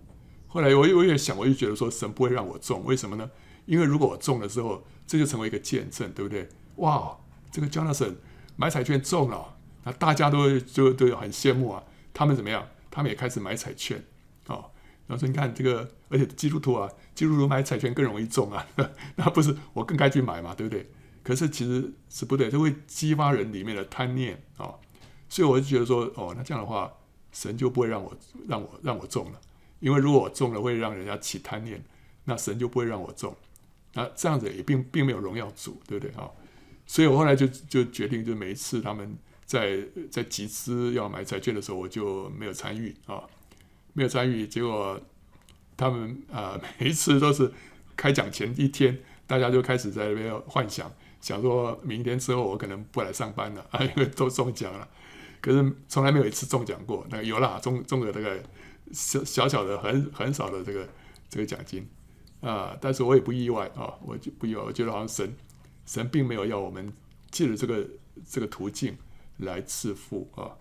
后来我我也想，我就觉得说神不会让我中，为什么呢？因为如果我中了之后，这就成为一个见证，对不对？哇，这个 Jonathan 买彩券中了，那大家都就都很羡慕啊。他们怎么样？他们也开始买彩券哦。然后说你看这个，而且基督徒啊，基督徒买彩券更容易中啊，那不是我更该去买嘛，对不对？可是其实是不对，这会激发人里面的贪念啊、哦，所以我就觉得说，哦，那这样的话，神就不会让我让我让我中了。因为如果我中了，会让人家起贪念，那神就不会让我中。那这样子也并并没有荣耀主，对不对啊？所以我后来就就决定，就每一次他们在在集资要买彩券的时候，我就没有参与啊，没有参与。结果他们啊，每一次都是开奖前一天，大家就开始在那边幻想，想说明天之后我可能不来上班了啊，因为都中奖了。可是从来没有一次中奖过。那有啦，中中了这个小小的很很少的这个这个奖金啊，但是我也不意外啊，我就不意外，我觉得好像神。神并没有要我们借着这个这个途径来致富啊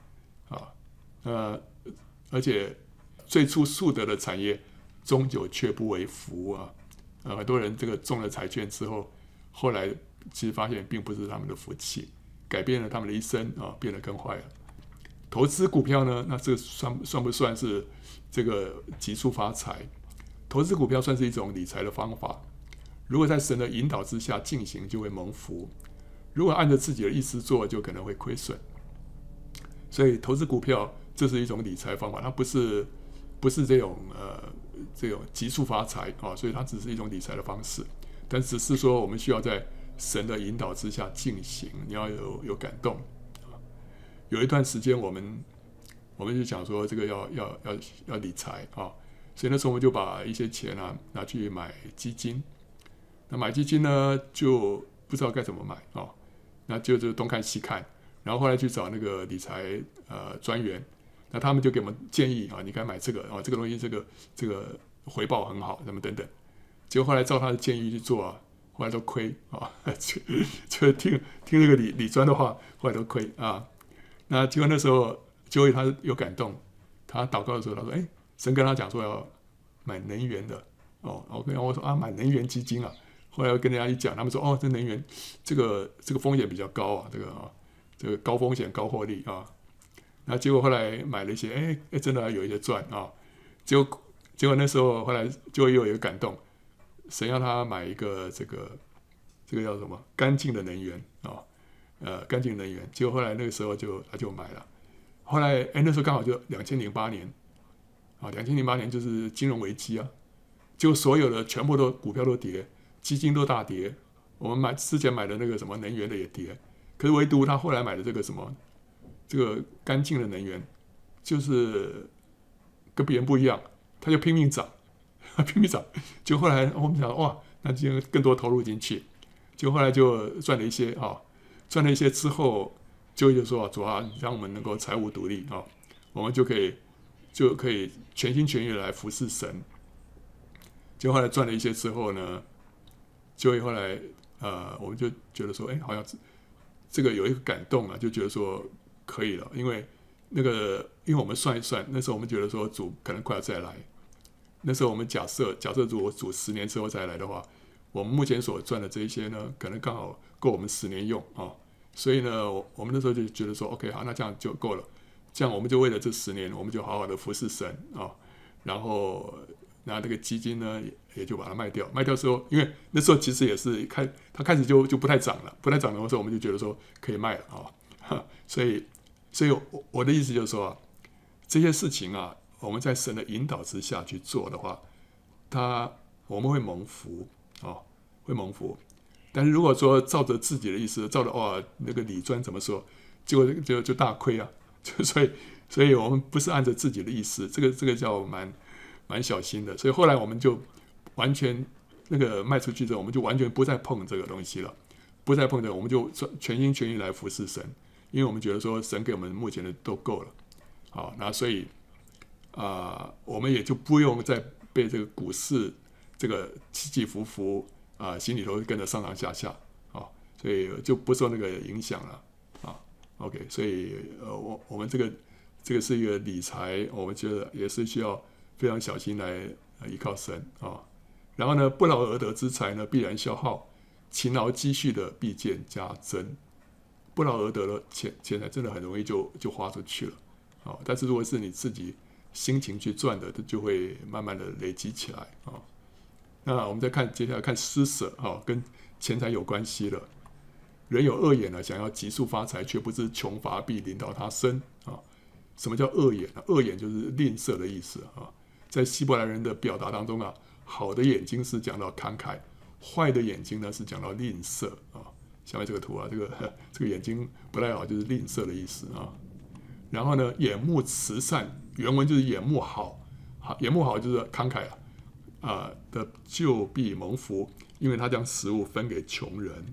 啊呃，而且最初树德的产业，终究却不为福啊！呃，很多人这个中了彩券之后，后来其实发现并不是他们的福气，改变了他们的一生啊，变得更坏了。投资股票呢，那这个算算不算是这个急速发财？投资股票算是一种理财的方法。如果在神的引导之下进行，就会蒙福；如果按照自己的意思做，就可能会亏损。所以，投资股票这是一种理财方法，它不是不是这种呃这种急速发财啊，所以它只是一种理财的方式。但只是说，我们需要在神的引导之下进行，你要有有感动。有一段时间，我们我们就讲说，这个要要要要理财啊，所以那时候我们就把一些钱啊拿去买基金。那买基金呢，就不知道该怎么买哦，那就就东看西看，然后后来去找那个理财呃专员，那他们就给我们建议啊，你该买这个啊，这个东西这个这个回报很好，什么等等。结果后来照他的建议去做啊，后来都亏 啊，就就听听这个理理专的话，后来都亏啊。那结果那时候就会他有感动，他祷告的时候他说：“哎，神跟他讲说要买能源的哦。”OK，我说啊，买能源基金啊。后来跟人家一讲，他们说：“哦，这能源，这个这个风险比较高啊，这个啊，这个高风险高获利啊。”那结果后来买了一些，哎哎，真的还有一些赚啊。结果结果那时候后来就又有一个感动，神要他买一个这个这个叫什么干净的能源啊，呃，干净能源。结果后来那个时候就他就买了。后来哎，那时候刚好就两千零八年啊，两千零八年就是金融危机啊，就所有的全部都股票都跌。基金都大跌，我们买之前买的那个什么能源的也跌，可是唯独他后来买的这个什么，这个干净的能源，就是跟别人不一样，他就拼命涨，拼命涨，就后来我们想哇，那就更多投入进去，就后来就赚了一些啊，赚了一些之后，就就说主要让我们能够财务独立啊，我们就可以就可以全心全意来服侍神，就后来赚了一些之后呢。就后来，呃，我们就觉得说，哎，好像这个有一个感动啊，就觉得说可以了，因为那个，因为我们算一算，那时候我们觉得说主可能快要再来，那时候我们假设，假设如果主十年之后再来的话，我们目前所赚的这一些呢，可能刚好够我们十年用啊，所以呢，我们那时候就觉得说，OK，好，那这样就够了，这样我们就为了这十年，我们就好好的服侍神啊，然后。那这个基金呢，也也就把它卖掉。卖掉之后，因为那时候其实也是开，它开始就就不太涨了，不太涨的时候，我们就觉得说可以卖了啊。所以，所以我我的意思就是说，这些事情啊，我们在神的引导之下去做的话，他我们会蒙福啊，会蒙福。但是如果说照着自己的意思，照着哇那个李专怎么说，结果就就就大亏啊。就 所以，所以我们不是按照自己的意思，这个这个叫蛮。蛮小心的，所以后来我们就完全那个卖出去之后，我们就完全不再碰这个东西了，不再碰这，我们就全心全意来服侍神，因为我们觉得说神给我们目前的都够了，好，那所以啊、我们也就不用再被这个股市这个起起伏伏啊、心里头跟着上上下下啊，所以就不受那个影响了啊。OK，所以呃，我我们这个这个是一个理财，我们觉得也是需要。非常小心来依靠神啊、然后呢，不劳而得之财呢，必然消耗；勤劳积蓄的，必见加增。不劳而得的钱钱财真的很容易就就花出去了啊、但是如果是你自己辛勤去赚的，它就会慢慢的累积起来啊、那我们再看接下来看施舍啊，跟钱财有关系了。人有恶眼呢，想要急速发财，却不知穷乏必临到他身啊。什么叫恶眼呢？恶眼就是吝啬的意思啊。在希伯来人的表达当中啊，好的眼睛是讲到慷慨，坏的眼睛呢是讲到吝啬啊。下面这个图啊，这个 这个眼睛不太好，就是吝啬的意思啊。然后呢，眼目慈善，原文就是眼目好，好眼目好就是慷慨啊，啊、的就必蒙福，因为他将食物分给穷人。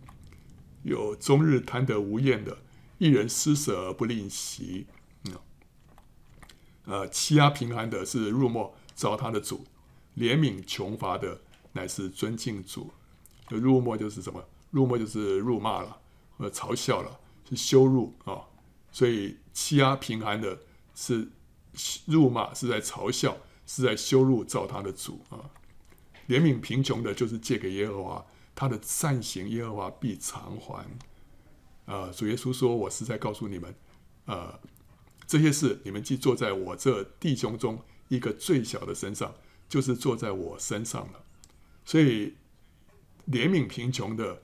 有终日贪得无厌的，一人施舍而不吝惜。嗯，呃，欺压贫寒的是入没造他的主，怜悯穷乏的乃是尊敬主。辱没就是什么？辱没就是辱骂了，呃，嘲笑了，是羞辱啊、所以欺压贫寒的是辱骂，是在嘲笑，是在羞辱造他的主啊。怜悯贫穷的，就是借给耶和华。他的善行，耶和华必偿还。啊，主耶稣说：“我是在告诉你们，呃，这些事你们既做在我这弟兄中一个最小的身上，就是坐在我身上了。所以，怜悯贫穷的，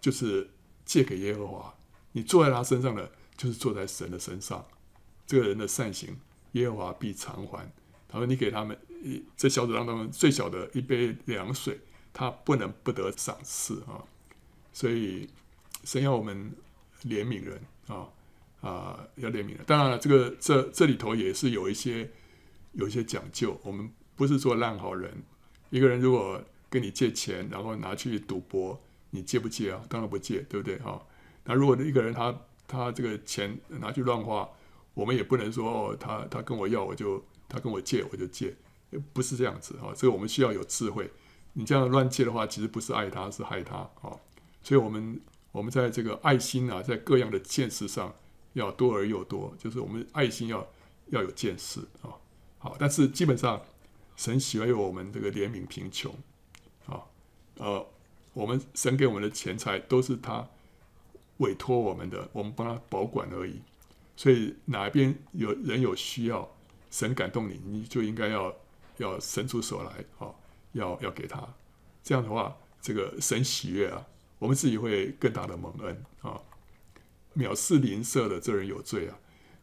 就是借给耶和华；你坐在他身上的，就是坐在神的身上。这个人的善行，耶和华必偿还。他说：你给他们一这小子当中最小的一杯凉水。”他不能不得赏赐啊，所以神要我们怜悯人啊啊，要怜悯人。当然了，这个这这里头也是有一些有一些讲究。我们不是做烂好人。一个人如果跟你借钱，然后拿去赌博，你借不借啊？当然不借，对不对哈？那如果一个人他他这个钱拿去乱花，我们也不能说哦，他他跟我要我就他跟我借我就借，不是这样子哈。这个我们需要有智慧。你这样乱借的话，其实不是爱他，是害他啊！所以，我们我们在这个爱心啊，在各样的见识上要多而又多，就是我们爱心要要有见识啊。好，但是基本上，神喜欢我们这个怜悯贫穷啊，呃，我们神给我们的钱财都是他委托我们的，我们帮他保管而已。所以，哪一边有人有需要，神感动你，你就应该要要伸出手来啊。要要给他，这样的话，这个神喜悦啊，我们自己会更大的蒙恩啊。藐视邻舍的这人有罪啊，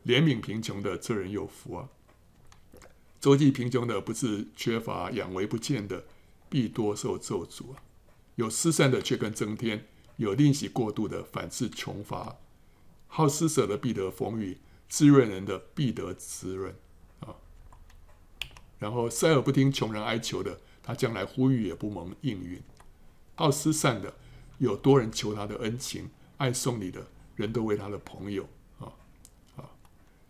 怜悯贫穷的这人有福啊。周济贫穷的不是缺乏，养为不见的必多受咒诅啊。有施散的却更增添，有吝惜过度的反致穷乏。好施舍的必得丰裕，滋润人的必得滋润啊。然后塞耳不听穷人哀求的。他将来呼吁也不蒙应允，好施善的有多人求他的恩情，爱送礼的人都为他的朋友啊啊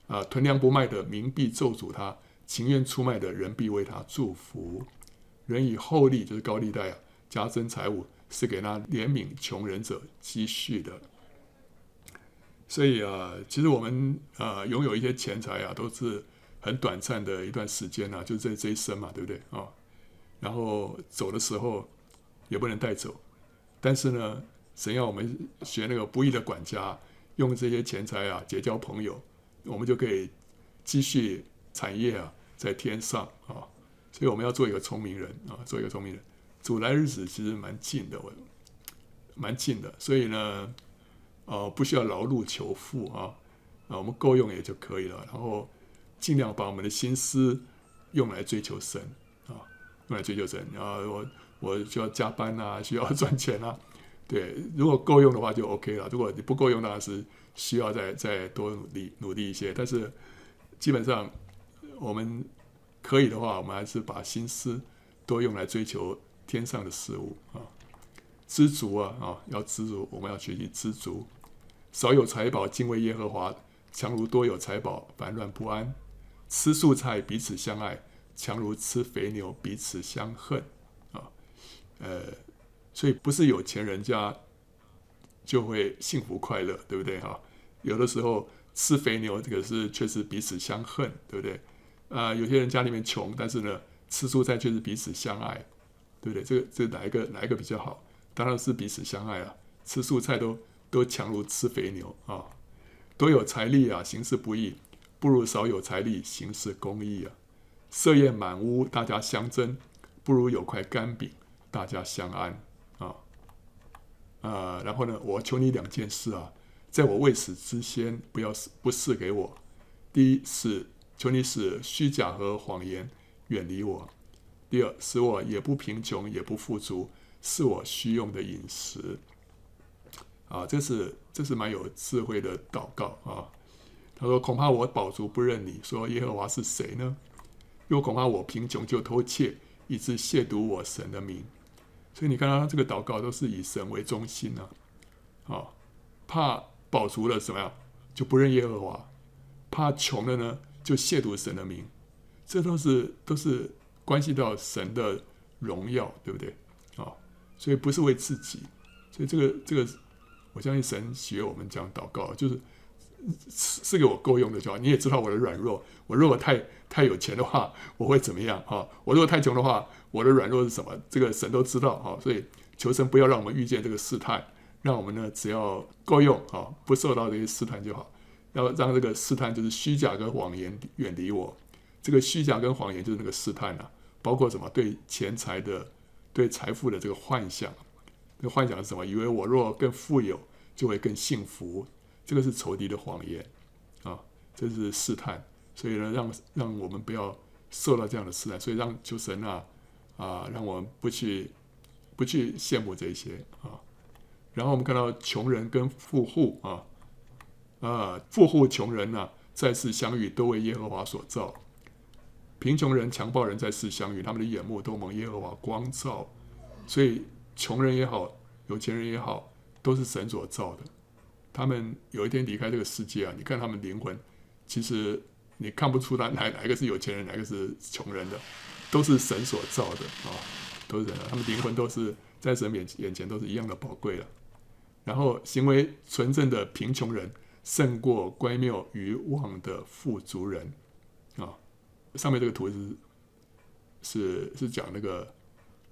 啊！囤粮不卖的冥币咒诅他，情愿出卖的人必为他祝福。人以厚利就是高利贷啊，加增财物，是给那怜悯穷人者积蓄的。所以啊，其实我们啊拥有一些钱财啊，都是很短暂的一段时间啊，就这这一生嘛，对不对啊？然后走的时候也不能带走，但是呢，神要我们学那个不义的管家，用这些钱财啊结交朋友，我们就可以积蓄产业啊在天上啊。所以我们要做一个聪明人啊，做一个聪明人。主来日子其实蛮近的，我蛮近的，所以呢，呃，不需要劳碌求富啊，啊，我们够用也就可以了。然后尽量把我们的心思用来追求神啊。用来追求神，然后我我需要加班啊，需要赚钱啊，对，如果够用的话就 OK 了。如果你不够用，当然是需要再再多努力努力一些。但是基本上我们可以的话，我们还是把心思多用来追求天上的事物啊，知足啊啊，要知足，我们要学习知足。少有财宝，敬畏耶和华，强如多有财宝，烦乱不安。吃素菜，彼此相爱。强如吃肥牛，彼此相恨，啊，呃，所以不是有钱人家就会幸福快乐，对不对哈？有的时候吃肥牛，这个是确实彼此相恨，对不对？啊，有些人家里面穷，但是呢，吃蔬菜却是彼此相爱，对不对？这个这哪一个哪一个比较好？当然是彼此相爱啊！吃素菜都都强如吃肥牛啊！多有财力啊，行事不义，不如少有财力，行事公益啊！设宴满屋，大家相争，不如有块干饼，大家相安啊！啊，然后呢，我求你两件事啊，在我未死之先，不要不赐给我。第一是求你使虚假和谎言远离我；第二，使我也不贫穷也不富足，是我需用的饮食。啊，这是这是蛮有智慧的祷告啊。他说：“恐怕我饱足不认你，说耶和华是谁呢？又恐怕我贫穷就偷窃，以致亵渎我神的名。所以你看他这个祷告都是以神为中心呢、啊。啊，怕饱足了怎么样，就不认耶和华；怕穷了呢，就亵渎神的名。这都是都是关系到神的荣耀，对不对？啊，所以不是为自己。所以这个这个，我相信神喜悦我们这样祷告，就是。”是给我够用的就好。你也知道我的软弱。我如果太太有钱的话，我会怎么样？哈，我如果太穷的话，我的软弱是什么？这个神都知道。哈，所以求神不要让我们遇见这个试探，让我们呢只要够用，啊，不受到这些试探就好。要让这个试探就是虚假跟谎言远离我。这个虚假跟谎言就是那个试探啊，包括什么？对钱财的、对财富的这个幻想。这个幻想是什么？以为我若更富有，就会更幸福。这个是仇敌的谎言啊，这是试探，所以呢，让让我们不要受到这样的试探，所以让求神啊啊，让我们不去不去羡慕这些啊。然后我们看到穷人跟富户啊啊，富户穷人呢、啊，在世相遇都为耶和华所造；贫穷人强暴人在世相遇，他们的眼目都蒙耶和华光照。所以穷人也好，有钱人也好，都是神所造的。他们有一天离开这个世界啊，你看他们灵魂，其实你看不出来哪哪个是有钱人，哪个是穷人的，都是神所造的啊，都是人，他们灵魂都是在神眼眼前都是一样的宝贵的。然后行为纯正的贫穷人胜过乖谬愚妄的富足人啊。上面这个图是是是讲那个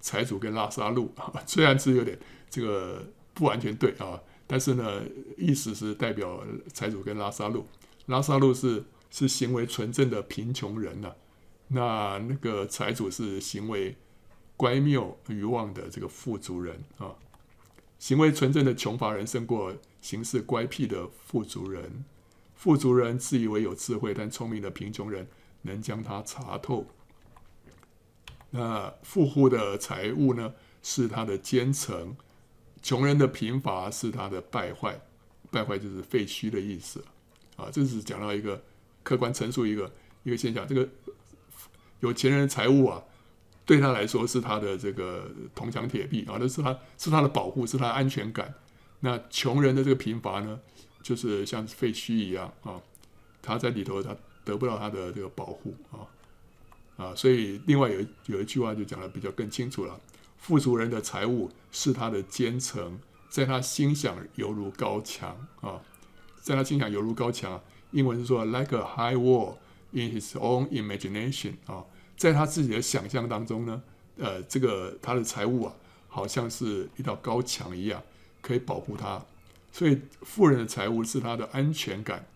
财主跟拉萨路啊，虽然是有点这个不完全对啊。但是呢，意思是代表财主跟拉萨路，拉萨路是是行为纯正的贫穷人呐、啊，那那个财主是行为乖谬愚妄的这个富足人啊，行为纯正的穷乏人胜过行事乖僻的富足人，富足人自以为有智慧，但聪明的贫穷人能将他查透。那富户的财物呢，是他的坚城。穷人的贫乏是他的败坏，败坏就是废墟的意思啊。这是讲到一个客观陈述一个一个现象。这个有钱人的财物啊，对他来说是他的这个铜墙铁壁啊，那是他是他的保护，是他的安全感。那穷人的这个贫乏呢，就是像废墟一样啊，他在里头他得不到他的这个保护啊啊。所以另外有有一句话就讲得比较更清楚了。富足人的财物是他的坚城，在他心想犹如高墙啊，在他心想犹如高墙。英文是说 like a high wall in his own imagination 啊，在他自己的想象当中呢，呃，这个他的财物啊，好像是一道高墙一样，可以保护他。所以富人的财物是他的安全感，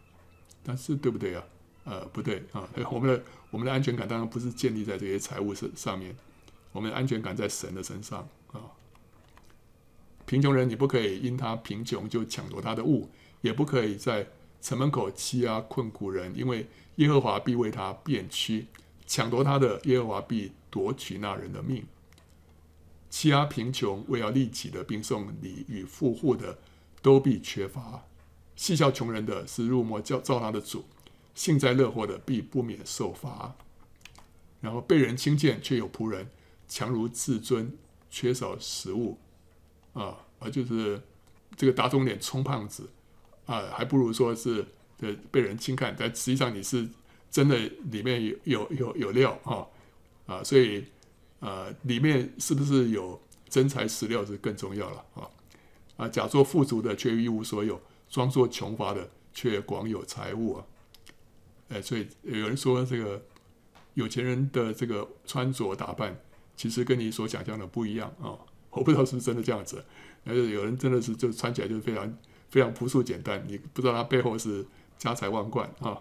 但是对不对啊？呃，不对啊，我们的我们的安全感当然不是建立在这些财物上上面。我们的安全感在神的身上啊！贫穷人，你不可以因他贫穷就抢夺他的物，也不可以在城门口欺压困苦人，因为耶和华必为他变屈，抢夺他的，耶和华必夺取那人的命。欺压贫穷为要利己的，并送礼与富户的，都必缺乏。戏笑穷人的是辱没造他的主，幸灾乐祸的必不免受罚。然后被人轻贱却有仆人。强如自尊，缺少食物，啊，而就是这个打肿脸充胖子，啊，还不如说是呃被人轻看，但实际上你是真的里面有有有有料啊，啊，所以啊，里面是不是有真材实料是更重要了啊，啊，假作富足的却一无所有，装作穷乏的却广有财物啊，哎，所以有人说这个有钱人的这个穿着打扮。其实跟你所想象的不一样啊、我不知道是不是真的这样子，但是有人真的是就穿起来就非常非常朴素简单，你不知道他背后是家财万贯啊！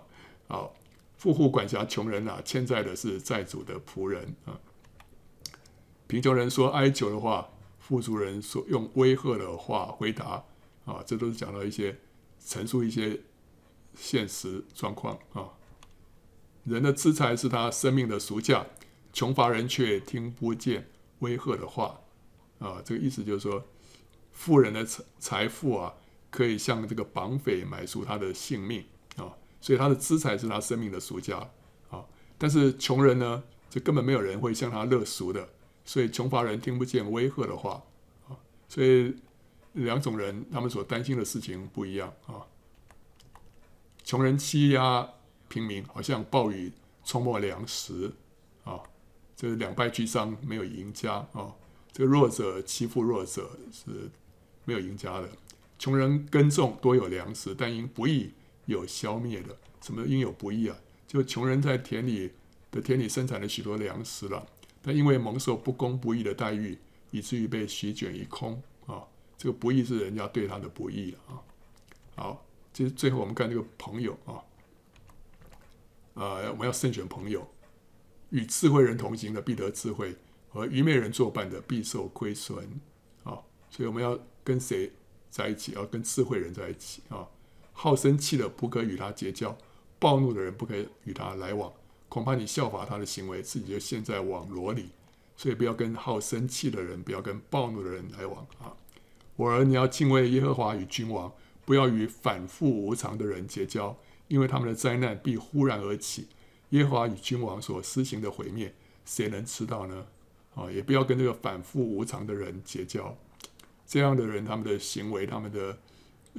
好，富户管辖穷人啊，欠债的是债主的仆人啊。贫穷人说哀求的话，富足人说用威吓的话回答啊，这都是讲到一些陈述一些现实状况啊。人的资财是他生命的赎价，穷乏人却听不见威吓的话。啊，这个意思就是说，富人的财财富啊，可以向这个绑匪买赎他的性命啊，所以他的资财是他生命的赎价啊。但是穷人呢，就根本没有人会向他勒赎的，所以穷乏人听不见威吓的话啊。所以两种人他们所担心的事情不一样啊。穷人欺压平民，好像暴雨冲没粮食啊，这是两败俱伤，没有赢家啊。这个弱者欺负弱者是没有赢家的。穷人耕种多有粮食，但因不义有消灭的。什么应有不义啊？就穷人在田里的田里生产了许多粮食了，但因为蒙受不公不义的待遇，以至于被席卷一空啊。这个不义是人家对他的不义啊。好，这是最后我们看这个朋友啊，呃，我们要慎选朋友，与智慧人同行的必得智慧。和愚昧人作伴的必受亏损，啊，所以我们要跟谁在一起？要跟智慧人在一起啊！好生气的不可与他结交，暴怒的人不可以与他来往，恐怕你效法他的行为，自己就陷在网罗里。所以不要跟好生气的人，不要跟暴怒的人来往啊！我儿，你要敬畏耶和华与君王，不要与反复无常的人结交，因为他们的灾难必忽然而起。耶和华与君王所施行的毁灭，谁能知道呢？啊，也不要跟这个反复无常的人结交，这样的人他们的行为、他们的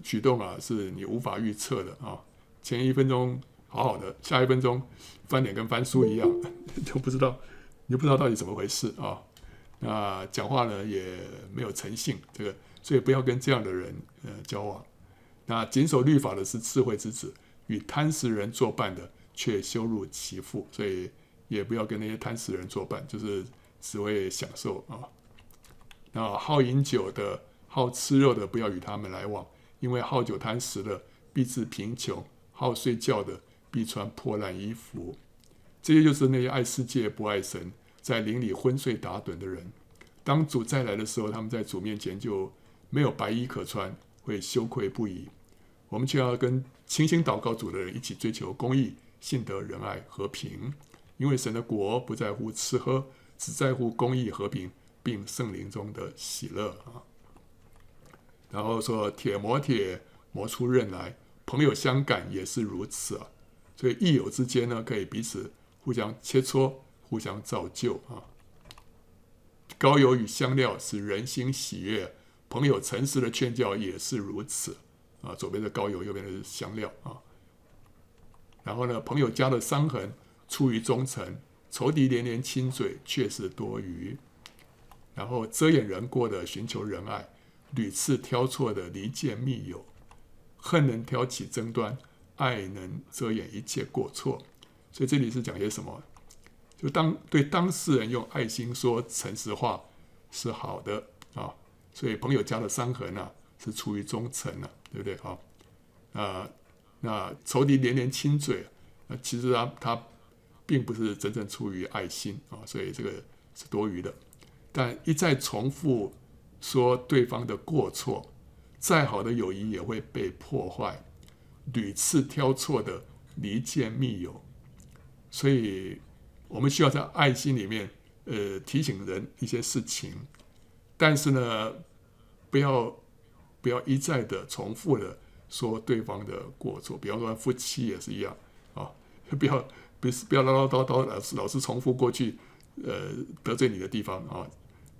举动啊，是你无法预测的啊。前一分钟好好的，下一分钟翻脸跟翻书一样，都不知道，你不知道到底怎么回事啊。那讲话呢也没有诚信，这个所以不要跟这样的人呃交往。那谨守律法的是智慧之子，与贪食人作伴的却羞辱其父，所以也不要跟那些贪食人作伴，就是。只为享受啊！那好饮酒的、好吃肉的，不要与他们来往，因为好酒贪食的必致贫穷；好睡觉的必穿破烂衣服。这些就是那些爱世界不爱神，在灵里昏睡打盹的人。当主再来的时候，他们在主面前就没有白衣可穿，会羞愧不已。我们却要跟清心祷告主的人一起追求公义、信德、仁爱、和平，因为神的国不在乎吃喝。只在乎公义、和平，并圣灵中的喜乐啊。然后说：“铁磨铁，磨出刃来；朋友相感也是如此啊。所以益友之间呢，可以彼此互相切磋、互相造就啊。高油与香料使人心喜悦，朋友诚实的劝教也是如此啊。左边的高油，右边的是香料啊。然后呢，朋友家的伤痕出于忠诚。”仇敌连连亲嘴，却是多余；然后遮掩人过的寻求仁爱，屡次挑错的离间密友。恨能挑起争端，爱能遮掩一切过错。所以这里是讲些什么？就当对当事人用爱心说诚实话是好的啊。所以朋友家的伤痕啊，是出于忠诚啊，对不对？好啊，那仇敌连连亲嘴，那其实他他。并不是真正出于爱心啊，所以这个是多余的。但一再重复说对方的过错，再好的友谊也会被破坏。屡次挑错的离间密友，所以我们需要在爱心里面，呃，提醒人一些事情。但是呢，不要不要一再的重复的说对方的过错。比方说夫妻也是一样啊，不要。不是不要唠唠叨叨，老是老是重复过去，呃，得罪你的地方啊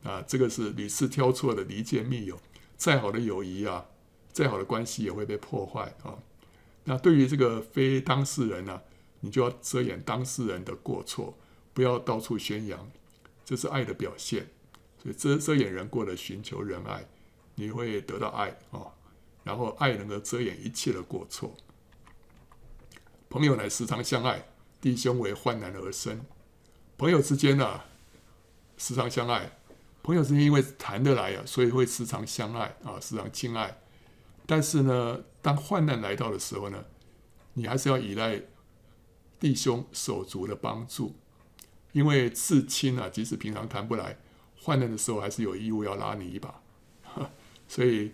啊，这个是屡次挑错的离间密友，再好的友谊啊，再好的关系也会被破坏啊。那对于这个非当事人呢、你就要遮掩当事人的过错，不要到处宣扬，这是爱的表现。所以遮遮掩人过的寻求仁爱，你会得到爱啊。然后爱能够遮掩一切的过错。朋友乃时常相爱。弟兄为患难而生，朋友之间呢、时常相爱。朋友之间因为谈得来啊，所以会时常相爱啊，时常亲爱。但是呢，当患难来到的时候呢，你还是要依赖弟兄手足的帮助，因为至亲啊，即使平常谈不来，患难的时候还是有义务要拉你一把。所以，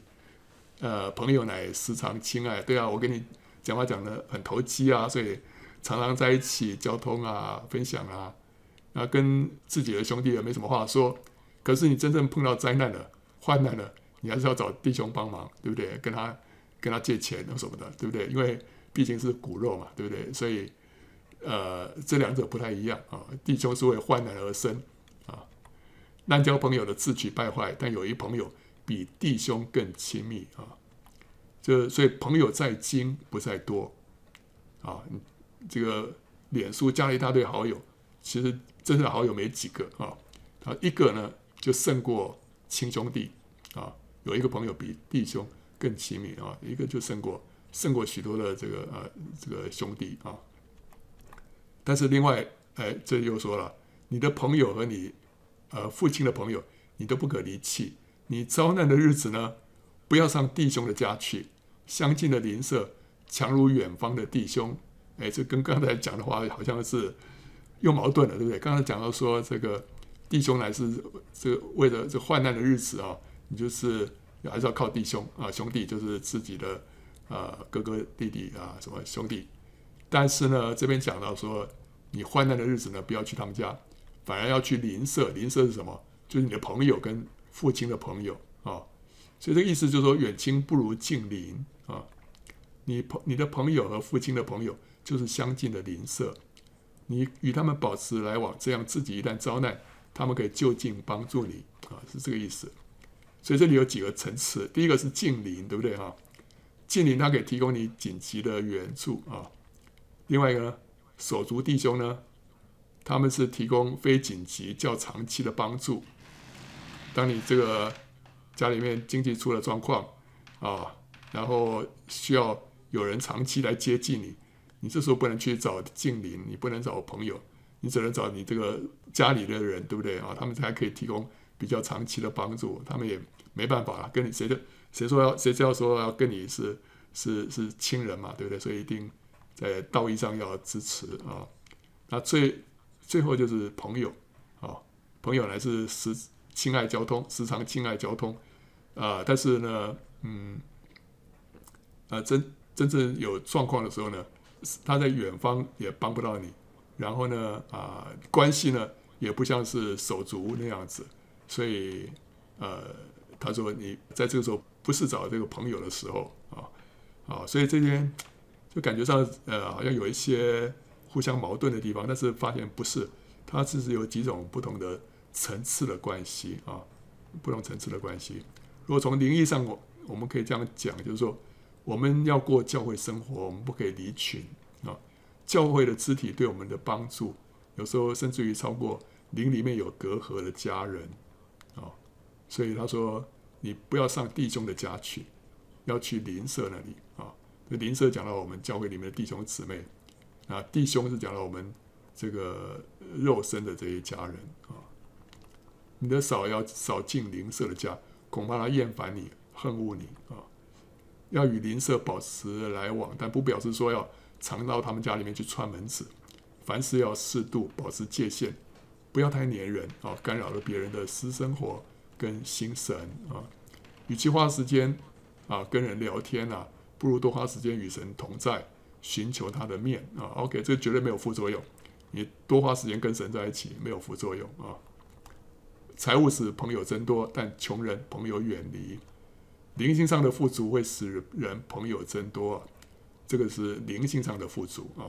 呃，朋友乃时常亲爱。对啊，我跟你讲话讲得很投机啊，所以。常常在一起交通啊、分享啊，那，跟自己的兄弟也没什么话说。可是你真正碰到灾难了、患难了，你还是要找弟兄帮忙，对不对？跟他跟他借钱什么的，对不对？因为毕竟是骨肉嘛，对不对？所以，呃，这两者不太一样啊。弟兄是为患难而生啊，滥交朋友的自取败坏，但有一朋友比弟兄更亲密啊。就所以朋友在精不在多啊。这个脸书加了一大堆好友，其实真正的好友没几个啊。啊，一个呢就胜过亲兄弟啊。有一个朋友比弟兄更亲密啊，一个就胜过胜过许多的这个呃这个兄弟啊。但是另外，哎，这又说了，你的朋友和你呃父亲的朋友，你都不可离弃。你遭难的日子呢，不要上弟兄的家去。相近的邻舍强如远方的弟兄，哎，这跟刚才讲的话好像是又矛盾了，对不对？刚才讲到说这个弟兄乃是这个为了这患难的日子啊，你就是还是要靠弟兄啊，兄弟就是自己的啊哥哥弟弟啊什么兄弟。但是呢，这边讲到说你患难的日子呢，不要去他们家，反而要去邻舍。邻舍是什么？就是你的朋友跟父亲的朋友啊。所以这个意思就是说，远亲不如近邻。啊，你朋你的朋友和父亲的朋友就是相近的邻舍，你与他们保持来往，这样自己一旦遭难，他们可以就近帮助你啊，是这个意思。所以这里有几个层次，第一个是近邻，对不对哈？近邻他可以提供你紧急的援助啊。另外一个呢，手足弟兄呢，他们是提供非紧急较长期的帮助。当你这个家里面经济出了状况啊。然后需要有人长期来接济你，你这时候不能去找近邻，你不能找朋友，你只能找你这个家里的人，对不对啊？他们才可以提供比较长期的帮助，他们也没办法了，跟你谁的谁说要谁只要说要跟你是是是亲人嘛，对不对？所以一定在道义上要支持啊。那最最后就是朋友啊，朋友来自时亲爱交通，时常亲爱交通啊，但是呢，嗯。啊，真真正有状况的时候呢，他在远方也帮不到你，然后呢，啊，关系呢也不像是手足那样子，所以，呃，他说你在这个时候不是找这个朋友的时候啊，啊，所以这边就感觉上呃好像有一些互相矛盾的地方，但是发现不是，它只是有几种不同的层次的关系啊，不同层次的关系。如果从灵意上我我们可以这样讲，就是说。我们要过教会生活，我们不可以离群啊。教会的肢体对我们的帮助，有时候甚至于超过灵里面有隔阂的家人啊。所以他说，你不要上弟兄的家去，要去邻舍那里啊。这邻舍讲到我们教会里面的弟兄姊妹啊，弟兄是讲到我们这个肉身的这些家人啊。你的嫂要少进邻舍的家，恐怕他厌烦你，恨恶你啊。要与邻舍保持来往，但不表示说要常到他们家里面去串门子。凡事要适度，保持界限，不要太黏人啊，干扰了别人的私生活跟心神啊。与其花时间啊跟人聊天啊，不如多花时间与神同在，寻求他的面啊。OK，这绝对没有副作用。你多花时间跟神在一起，没有副作用啊。财务使朋友增多，但穷人朋友远离。灵性上的富足会使人朋友增多，这个是灵性上的富足啊，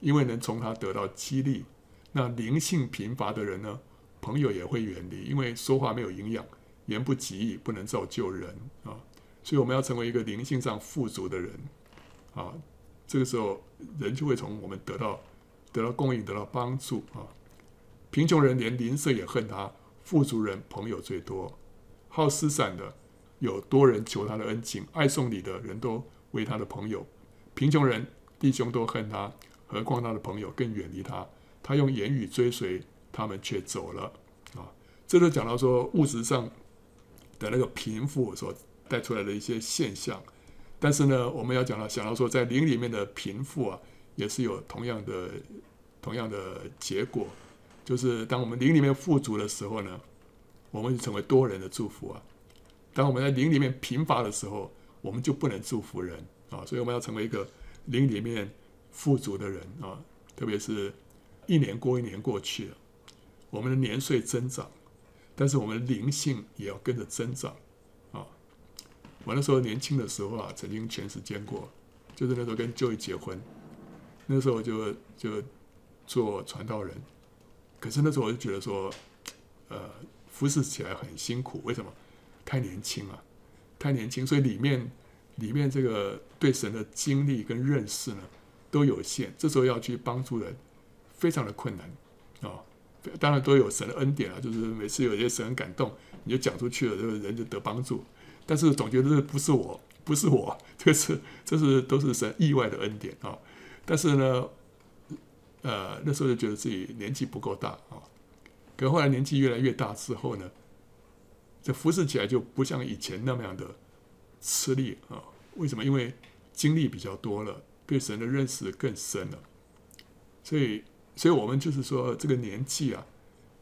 因为能从他得到激励。那灵性贫乏的人呢，朋友也会远离，因为说话没有营养，言不及义，不能造就人啊。所以我们要成为一个灵性上富足的人啊，这个时候人就会从我们得到得到供应，得到帮助啊。贫穷人连邻舍也恨他，富足人朋友最多，好施散的。有多人求他的恩情，爱送礼的人都为他的朋友。贫穷人弟兄都恨他，何况他的朋友更远离他。他用言语追随他们，却走了。啊，这就讲到说物质上的那个贫富所带出来的一些现象。但是呢，我们要讲到想到说，在灵里面的贫富啊，也是有同样的同样的结果，就是当我们灵里面富足的时候呢，我们就成为多人的祝福啊。当我们在灵里面贫乏的时候，我们就不能祝福人啊，所以我们要成为一个灵里面富足的人啊。特别是一年过一年过去了，我们的年岁增长，但是我们的灵性也要跟着增长啊。我那时候年轻的时候啊，曾经全时间过，就是那时候跟 Joy 结婚，那时候就就做传道人，可是那时候我就觉得说，呃，服侍起来很辛苦，为什么？太年轻了，太年轻，所以里面。里面这个对神的经历跟认识呢，都有限。这时候要去帮助人，非常的困难啊、当然都有神的恩典啊，就是每次有些神感动，你就讲出去了，这个人就得帮助。但是总觉得这不是我，不是我，这是这是都是神意外的恩典啊、但是呢，呃，那时候就觉得自己年纪不够大啊、可后来年纪越来越大之后呢，这服侍起来就不像以前那么样的。吃力啊？为什么？因为经历比较多了，对神的认识更深了。所以，所以我们就是说，这个年纪啊，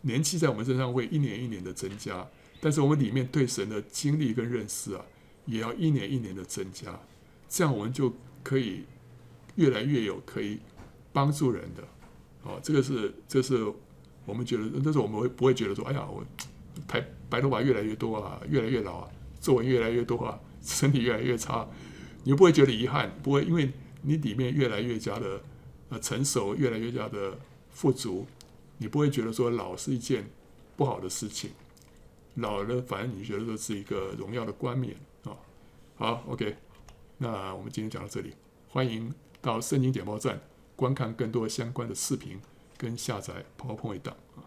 年纪在我们身上会一年一年的增加，但是我们里面对神的经历跟认识啊，也要一年一年的增加。这样我们就可以越来越有可以帮助人的。哦，这个是，这是我们觉得，但是我们会不会觉得说，哎呀，我白白头发越来越多啊，越来越老啊，皱纹越来越多啊？身体越来越差，你不会觉得遗憾，不会，因为你里面越来越加的呃成熟，越来越加的富足，你不会觉得说老是一件不好的事情，老了反而你觉得这是一个荣耀的冠冕啊。好，OK，那我们今天讲到这里，欢迎到圣经点播站观看更多相关的视频跟下载 PowerPoint 档啊。